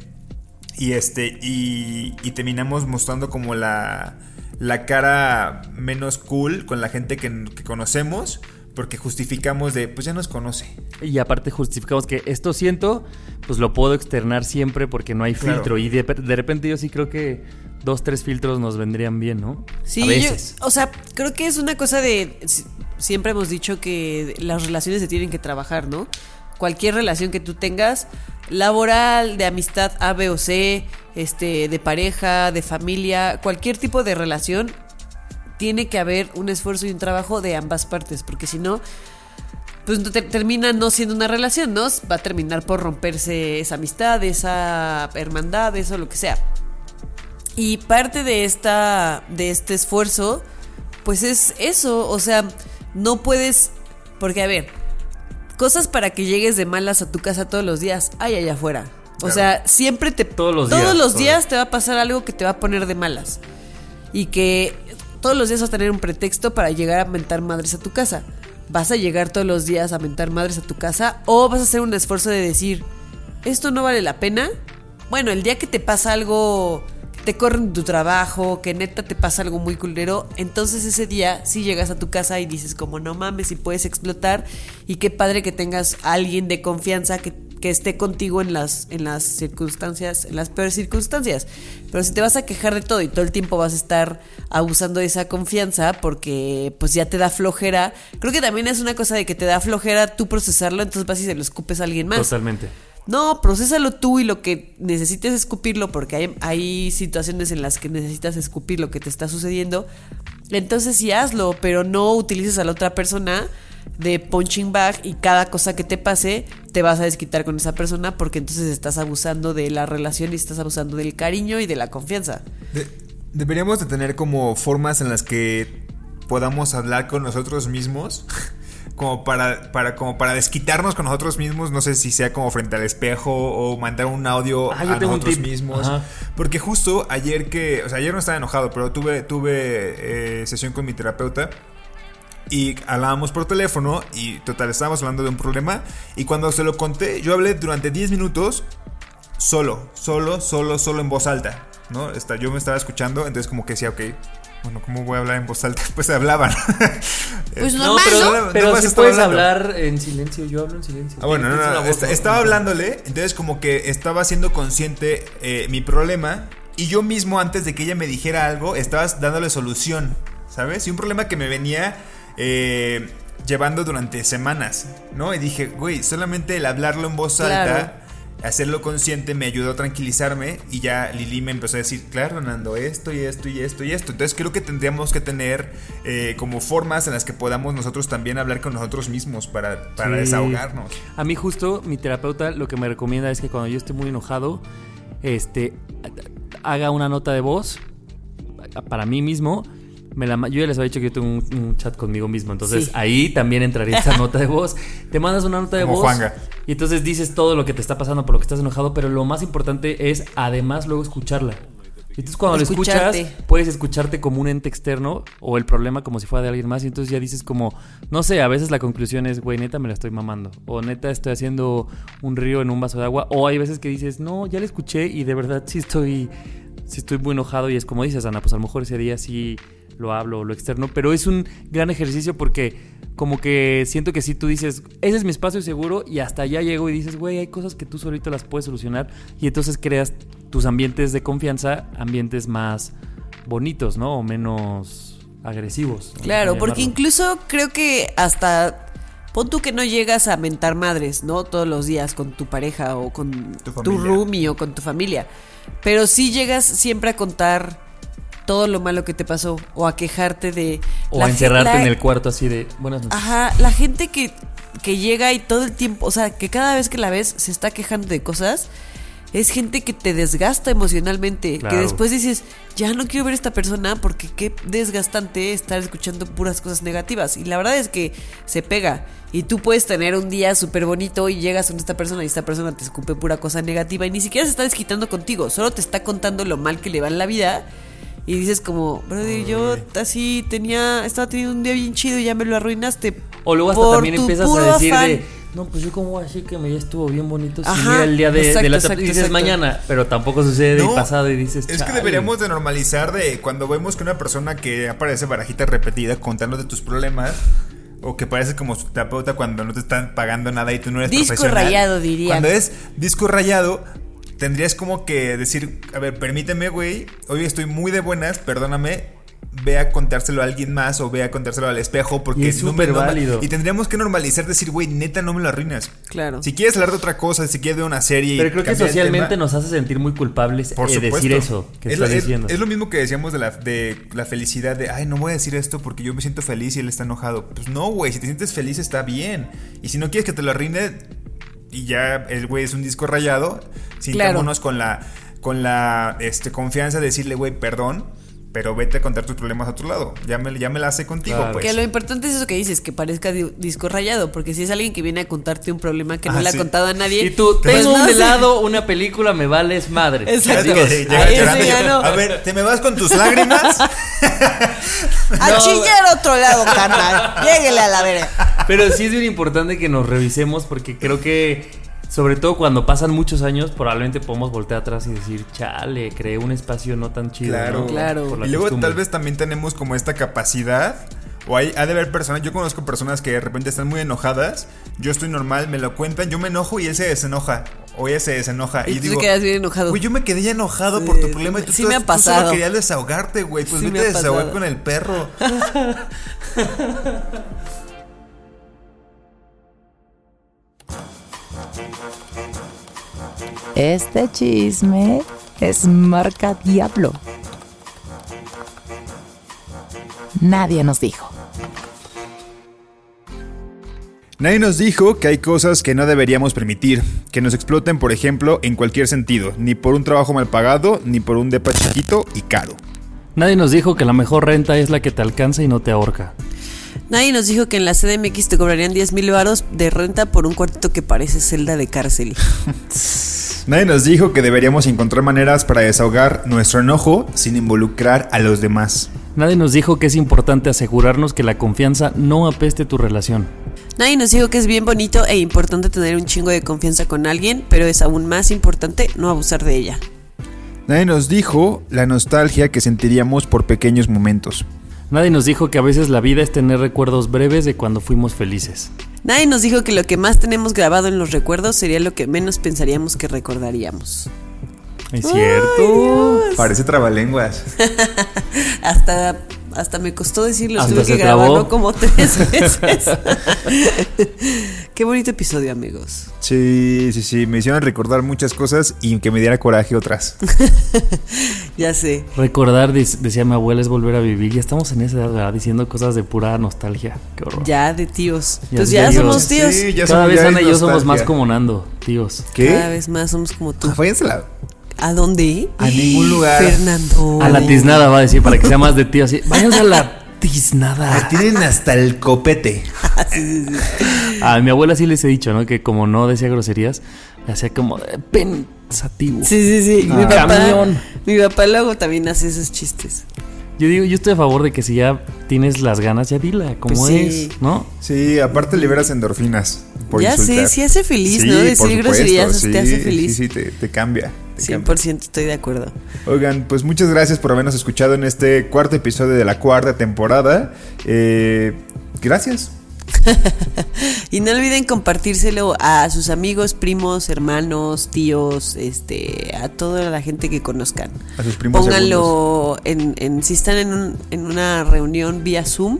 Speaker 3: Y este, y, y terminamos mostrando como la, la cara menos cool con la gente que, que conocemos. Porque justificamos de, pues ya nos conoce.
Speaker 2: Y aparte justificamos que esto siento, pues lo puedo externar siempre porque no hay
Speaker 3: Claro.
Speaker 2: filtro. Y de, de repente yo sí creo que dos, tres filtros nos vendrían bien, ¿no?
Speaker 1: Sí,
Speaker 2: a
Speaker 1: yo-
Speaker 2: veces.
Speaker 1: o sea, creo que es una cosa de. Si- Siempre hemos dicho que las relaciones se tienen que trabajar, ¿no? Cualquier relación que tú tengas, laboral, de amistad A, B o C, este, de pareja, de familia, cualquier tipo de relación, tiene que haber un esfuerzo y un trabajo de ambas partes, porque si no, pues termina no siendo una relación, ¿no? Va a terminar por romperse esa amistad, esa hermandad, eso, lo que sea. Y parte de esta de este esfuerzo pues es eso, o sea, no puedes porque a ver, cosas para que llegues de malas a tu casa todos los días hay allá afuera. O
Speaker 3: Claro.
Speaker 1: sea, siempre te
Speaker 2: Todos los
Speaker 1: todos
Speaker 2: días,
Speaker 1: los
Speaker 2: todos.
Speaker 1: días te va a pasar algo que te va a poner de malas. Y que todos los días vas a tener un pretexto para llegar a mentar madres a tu casa. ¿Vas a llegar todos los días a mentar madres a tu casa o vas a hacer un esfuerzo de decir, esto no vale la pena? Bueno, el día que te pasa algo, te corren tu trabajo, que neta te pasa algo muy culero, entonces ese día sí llegas a tu casa y dices como no mames y puedes explotar y qué padre que tengas alguien de confianza que, que esté contigo en las, en las circunstancias, en las peores circunstancias. Pero si te vas a quejar de todo y todo el tiempo vas a estar abusando de esa confianza porque pues ya te da flojera, creo que también es una cosa de que te da flojera tú procesarlo, entonces vas y se lo escupes a alguien más.
Speaker 2: Totalmente.
Speaker 1: No, procésalo tú y lo que necesites escupirlo, porque hay, situaciones en las que necesitas escupir lo que te está sucediendo. Entonces sí hazlo, pero no utilices a la otra persona de punching bag y cada cosa que te pase te vas a desquitar con esa persona porque entonces estás abusando de la relación y estás abusando del cariño y de la confianza.
Speaker 3: De- deberíamos de tener como formas en las que podamos hablar con nosotros mismos. Como para, para, como para desquitarnos con nosotros mismos, no sé si sea como frente al espejo o mandar un audio
Speaker 2: Ah,
Speaker 3: a nosotros mismos.
Speaker 2: Ajá.
Speaker 3: Porque justo ayer que, o sea, ayer no estaba enojado, pero tuve, tuve eh, sesión con mi terapeuta y hablábamos por teléfono y total, estábamos hablando de un problema y cuando se lo conté, yo hablé durante 10 minutos solo, solo, solo, solo en voz alta, ¿no? Está, yo me estaba escuchando, entonces como que decía, ok, bueno, ¿cómo voy a hablar en voz alta? [LAUGHS] Pues hablaban. [LAUGHS]
Speaker 1: Pues
Speaker 2: No,
Speaker 1: normal,
Speaker 2: pero,
Speaker 1: ¿no?
Speaker 2: pero si
Speaker 3: estaba
Speaker 2: puedes
Speaker 3: hablando.
Speaker 2: hablar en silencio, yo hablo en silencio.
Speaker 3: Ah, bueno, no, no,
Speaker 2: voz, ¿no?
Speaker 3: estaba hablándole, entonces como que estaba siendo consciente eh, mi problema y yo mismo antes de que ella me dijera algo, estaba dándole solución, ¿sabes? Y un problema que me venía eh, llevando durante semanas, ¿no? Y dije, güey, solamente el hablarlo en voz
Speaker 1: Claro.
Speaker 3: alta, hacerlo consciente me ayudó a tranquilizarme y ya Lili me empezó a decir, claro, Nando, esto y esto y esto y esto. Entonces creo que tendríamos que tener eh, como formas en las que podamos nosotros también hablar con nosotros mismos para, para
Speaker 2: Sí.
Speaker 3: desahogarnos.
Speaker 2: A mí justo mi terapeuta lo que me recomienda es que cuando yo esté muy enojado, este, haga una nota de voz para mí mismo me la yo ya les había dicho que yo tengo un, un chat conmigo mismo, entonces
Speaker 1: Sí.
Speaker 2: ahí también entraría esta nota de voz. Te mandas una nota de
Speaker 3: Como
Speaker 2: voz
Speaker 3: Juanga.
Speaker 2: y entonces dices todo lo que te está pasando por lo que estás enojado, pero lo más importante es además luego escucharla. Entonces cuando lo escuchas, puedes escucharte como un ente externo o el problema como si fuera de alguien más y entonces ya dices como, no sé, a veces la conclusión es, güey, neta me la estoy mamando o neta estoy haciendo un río en un vaso de agua o hay veces que dices, no, ya la escuché y de verdad sí estoy, sí estoy muy enojado y es como dices, Ana, pues a lo mejor ese día sí lo hablo o lo externo, pero es un gran ejercicio porque como que siento que si tú dices, ese es mi espacio seguro y hasta allá llego y dices, güey, hay cosas que tú solito las puedes solucionar y entonces creas tus ambientes de confianza, ambientes más bonitos, ¿no? O menos agresivos.
Speaker 1: Claro,
Speaker 2: Por
Speaker 1: porque incluso creo que hasta pon tú que no llegas a mentar madres, ¿no? Todos los días con tu pareja o con
Speaker 3: Tu
Speaker 1: tu, roomie o con tu familia. Pero sí llegas siempre a contar todo lo malo que te pasó o a quejarte de
Speaker 2: O a encerrarte
Speaker 1: la-
Speaker 2: en el cuarto así de buenas noches.
Speaker 1: Ajá, la gente que, que llega y todo el tiempo, o sea, que cada vez que la ves se está quejando de cosas, es gente que te desgasta emocionalmente.
Speaker 2: Claro.
Speaker 1: Que después dices, ya no quiero ver a esta persona porque qué desgastante estar escuchando puras cosas negativas. Y la verdad es que se pega. Y tú puedes tener un día súper bonito y llegas con esta persona y esta persona te escupe pura cosa negativa y ni siquiera se está desquitando contigo, solo te está contando lo mal que le va en la vida. Y dices como, brother, yo así tenía, estaba teniendo un día bien chido y ya me lo arruinaste.
Speaker 2: O luego hasta
Speaker 1: por
Speaker 2: también empiezas a decir
Speaker 1: afán".
Speaker 2: de, no, pues yo como así que me ya estuvo bien bonito. Si
Speaker 1: Ajá,
Speaker 2: mira el día de,
Speaker 1: exacto,
Speaker 2: de la
Speaker 1: exacto,
Speaker 2: y dices
Speaker 1: exacto.
Speaker 2: mañana, pero tampoco sucede
Speaker 3: No,
Speaker 2: y pasado y dices.
Speaker 3: Es que deberíamos de normalizar de cuando vemos que una persona que aparece barajita repetida contando de tus problemas o que parece como su terapeuta cuando no te están pagando nada y tú no eres
Speaker 1: Disco
Speaker 3: profesional.
Speaker 1: rayado, dirían.
Speaker 3: Cuando es disco rayado tendrías como que decir, a ver, permíteme, güey, hoy estoy muy de buenas, perdóname. Ve a contárselo a alguien más o ve a contárselo al espejo porque
Speaker 2: Y es
Speaker 3: no me-
Speaker 2: súper
Speaker 3: no
Speaker 2: válido.
Speaker 3: Y tendríamos que normalizar decir, güey, neta no me lo arruinas.
Speaker 1: Claro.
Speaker 3: Si quieres hablar de otra cosa, si quieres ver una serie. y
Speaker 2: Pero creo que socialmente
Speaker 3: tema,
Speaker 2: nos hace sentir muy culpables
Speaker 3: por
Speaker 2: eh, decir eso que
Speaker 3: es,
Speaker 2: estás
Speaker 3: lo- es-
Speaker 2: diciendo.
Speaker 3: es lo mismo que decíamos de la, de la felicidad, de, ay, no voy a decir esto porque yo me siento feliz y él está enojado. Pues no, güey, si te sientes feliz está bien. Y si no quieres que te lo arruine y ya el güey es un disco rayado, sintámonos con la, con la este, confianza de decirle, güey, perdón, pero vete a contar tus problemas a otro lado. Ya me, ya me la hace contigo,
Speaker 2: Claro.
Speaker 3: pues.
Speaker 1: Que lo importante es eso que dices, que parezca di- disco rayado, porque si es alguien que viene a contarte un problema que no
Speaker 3: Ah,
Speaker 1: le
Speaker 3: sí.
Speaker 1: ha contado a nadie.
Speaker 2: Y tú,
Speaker 1: pues
Speaker 2: tengo
Speaker 1: no
Speaker 2: un helado, una película, me vales madre.
Speaker 1: Exacto.
Speaker 3: Es que
Speaker 2: Adiós.
Speaker 3: y yo,
Speaker 1: ya no.
Speaker 3: A ver, ¿te me vas con tus lágrimas? [LAUGHS]
Speaker 1: A chillar a otro lado, carnal. Lléguele a la verga.
Speaker 2: Pero sí es bien importante que nos revisemos porque creo que, sobre todo cuando pasan muchos años, probablemente podemos voltear atrás y decir, chale, creé un espacio no tan chido.
Speaker 3: Claro.
Speaker 2: ¿no?
Speaker 1: Claro.
Speaker 2: Por la
Speaker 3: Y luego
Speaker 2: costumbre.
Speaker 3: tal vez también tenemos como esta capacidad. O hay, ha de haber personas, yo conozco personas que de repente están muy enojadas. Yo estoy normal, me lo cuentan, yo me enojo y él se desenoja. O ella se desenoja.
Speaker 1: Y
Speaker 3: Y,
Speaker 1: tú te
Speaker 3: digo,
Speaker 1: quedas bien enojado.
Speaker 3: Güey, yo me quedé ya enojado por tu problema y tú,
Speaker 1: sí
Speaker 3: tú-
Speaker 1: me ha
Speaker 3: tú solo
Speaker 1: pasado.
Speaker 3: querías desahogarte, güey. Pues
Speaker 1: Sí
Speaker 3: vete a desahogar
Speaker 1: pasado.
Speaker 3: con el perro. [LAUGHS] [LAUGHS]
Speaker 5: Este chisme es marca Diablo. Nadie nos dijo.
Speaker 3: Nadie nos dijo que hay cosas que no deberíamos permitir, que nos exploten, por ejemplo, en cualquier sentido, ni por un trabajo mal pagado, ni por un depa chiquito y caro.
Speaker 2: Nadie nos dijo que la mejor renta es la que te alcanza y no te ahorca.
Speaker 1: Nadie nos dijo que en la CDMX te cobrarían 10 mil varos de renta por un cuartito que parece celda de cárcel. [LAUGHS]
Speaker 3: Nadie nos dijo que deberíamos encontrar maneras para desahogar nuestro enojo sin involucrar a los demás.
Speaker 2: Nadie nos dijo que es importante asegurarnos que la confianza no apeste tu relación.
Speaker 1: Nadie nos dijo que es bien bonito e importante tener un chingo de confianza con alguien, pero es aún más importante no abusar de ella.
Speaker 3: Nadie nos dijo la nostalgia que sentiríamos por pequeños momentos.
Speaker 2: Nadie nos dijo que a veces la vida es tener recuerdos breves de cuando fuimos felices.
Speaker 1: Nadie nos dijo que lo que más tenemos grabado en los recuerdos sería lo que menos pensaríamos que recordaríamos.
Speaker 2: Es cierto.
Speaker 3: Parece trabalenguas. [LAUGHS]
Speaker 1: Hasta, hasta me costó decirlo,
Speaker 2: Hasta
Speaker 1: tuve que
Speaker 2: trabó.
Speaker 1: grabarlo como [LAUGHS] tres veces. Qué bonito episodio, amigos.
Speaker 3: Sí, sí, sí. Me hicieron recordar muchas cosas y que me diera coraje otras. [LAUGHS]
Speaker 1: Ya sé.
Speaker 2: Recordar, decía mi abuela, es volver a vivir. Ya estamos en esa edad, ¿verdad? Diciendo cosas de pura nostalgia. Qué horror.
Speaker 1: Ya de tíos.
Speaker 2: Ya
Speaker 1: pues
Speaker 2: de
Speaker 1: ya
Speaker 2: tíos.
Speaker 1: somos tíos.
Speaker 3: Sí, ya
Speaker 2: Cada
Speaker 3: somos-
Speaker 2: vez
Speaker 3: ya
Speaker 2: Ana y yo somos más como Nando, tíos.
Speaker 3: ¿Qué?
Speaker 1: Cada vez más somos como tú.
Speaker 3: Váyansela.
Speaker 1: ¿A dónde?
Speaker 3: A ningún lugar.
Speaker 1: Fernando.
Speaker 2: A la tiznada va a decir, para que sea más de tío así. Váyanse a la tiznada.
Speaker 3: Tienen hasta el copete. [LAUGHS]
Speaker 2: A mi abuela sí les he dicho, ¿no? Que como no decía groserías, le hacía como de pensativo.
Speaker 1: Sí, sí, sí. Mi,
Speaker 2: Ah.
Speaker 1: papá, mi papá luego también hace esos chistes.
Speaker 2: Yo digo, yo estoy a favor de que si ya tienes las ganas, ya dila, como
Speaker 1: Pues sí.
Speaker 2: es, ¿no?
Speaker 3: Sí, aparte liberas endorfinas. Por
Speaker 1: Ya
Speaker 3: insultar.
Speaker 1: sé, sí hace feliz,
Speaker 3: Sí,
Speaker 1: ¿no?
Speaker 3: por
Speaker 1: Decir
Speaker 3: supuesto,
Speaker 1: groserías te hace
Speaker 3: sí,
Speaker 1: feliz.
Speaker 3: Sí, sí, te, te cambia. te cambia.
Speaker 1: 100% estoy de acuerdo.
Speaker 3: Oigan, pues muchas gracias por habernos escuchado en este cuarto episodio de la cuarta temporada. Eh, gracias. [LAUGHS]
Speaker 1: Y no olviden compartírselo a sus amigos, primos, hermanos, tíos, este, a toda la gente que conozcan.
Speaker 3: A sus primos
Speaker 1: Pónganlo en, en- si están en, un- en una reunión vía Zoom,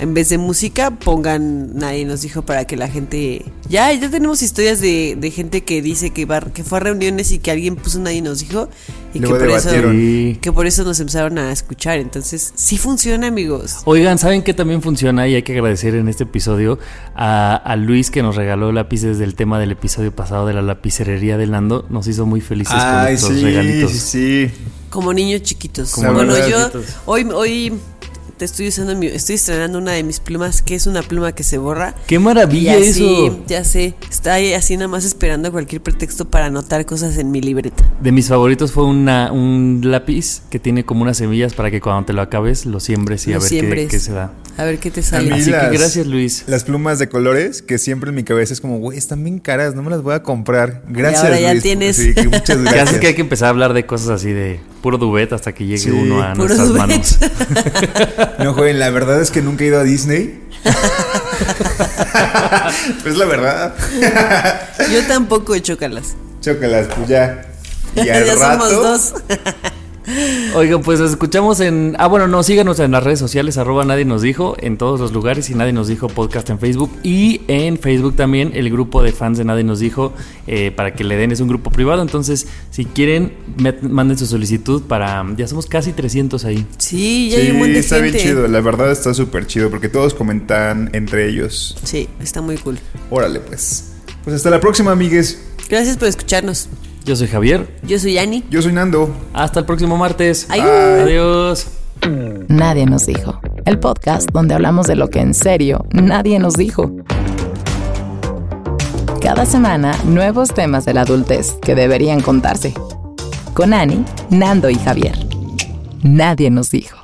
Speaker 1: en vez de música, pongan nadie nos dijo para que la gente ya ya tenemos historias de, de gente que dice que va, que fue a reuniones y que alguien puso nadie nos dijo y
Speaker 3: Luego
Speaker 1: que por eso
Speaker 3: debatieron.
Speaker 1: Que por eso nos empezaron a escuchar. Entonces, sí funciona, amigos.
Speaker 2: Oigan, ¿saben qué también funciona? Y hay que agradecer en este episodio a, a Luis que nos regaló lápices del tema del episodio pasado de la lapicerería de Lando. Nos hizo muy felices con
Speaker 3: Ay,
Speaker 2: nuestros
Speaker 3: sí,
Speaker 2: regalitos.
Speaker 3: sí, sí.
Speaker 1: Como niños chiquitos.
Speaker 3: Como
Speaker 1: bueno,
Speaker 3: niños
Speaker 1: yo
Speaker 2: chiquitos.
Speaker 1: hoy, hoy te estoy usando mi, estoy estrenando una de mis plumas, que es una pluma que se borra.
Speaker 2: ¡Qué
Speaker 1: Y
Speaker 2: maravilla
Speaker 1: así,
Speaker 2: eso!
Speaker 1: ya sé, está ahí así nada más esperando cualquier pretexto para anotar cosas en mi libreta.
Speaker 2: De mis favoritos fue una, un lápiz que tiene como unas semillas para que cuando te lo acabes lo siembres y
Speaker 1: Lo
Speaker 2: a ver qué,
Speaker 1: siembres.
Speaker 2: qué se da.
Speaker 1: A ver qué te sale.
Speaker 2: Así
Speaker 3: las-
Speaker 2: que gracias, Luis.
Speaker 3: Las plumas de colores que siempre en mi cabeza es como, güey, están bien caras, no me las voy a comprar. Gracias.
Speaker 1: ahora ya
Speaker 3: Luis.
Speaker 1: tienes.
Speaker 3: Sí, que muchas [LAUGHS] gracias.
Speaker 2: hace que hay que empezar a hablar de cosas así de puro duet hasta que llegue
Speaker 3: Sí.
Speaker 2: uno a
Speaker 1: Puro
Speaker 2: nuestras manos. [LAUGHS]
Speaker 3: No, joven, la verdad es que nunca he ido a Disney. [LAUGHS] es la verdad.
Speaker 1: Yo tampoco he chocalas.
Speaker 3: Chócalas, pues ya. Y [LAUGHS] al
Speaker 1: ya
Speaker 3: rato.
Speaker 1: somos dos.
Speaker 2: Oigan, pues nos escuchamos en. Ah, bueno, no, síganos en las redes sociales, arroba nadie nos dijo, en todos los lugares y nadie nos dijo podcast en Facebook. Y en Facebook también el grupo de fans de Nadie nos dijo eh, para que le den, es un grupo privado. Entonces, si quieren, manden su solicitud para. Ya somos casi 300 ahí.
Speaker 1: Sí, ya hay un buen
Speaker 3: Sí,
Speaker 1: de
Speaker 3: está bien chido. La verdad está súper chido porque todos comentan entre ellos.
Speaker 1: Sí, está muy cool.
Speaker 3: Órale, pues. Pues hasta la próxima, amigues.
Speaker 1: Gracias por escucharnos.
Speaker 2: Yo soy Javier.
Speaker 1: Yo soy Yani.
Speaker 3: Yo soy Nando.
Speaker 2: Hasta el próximo martes. Adiós.
Speaker 5: Nadie nos dijo. El podcast donde hablamos de lo que en serio nadie nos dijo. Cada semana, nuevos temas de la adultez que deberían contarse. Con Ani, Nando y Javier. Nadie nos dijo.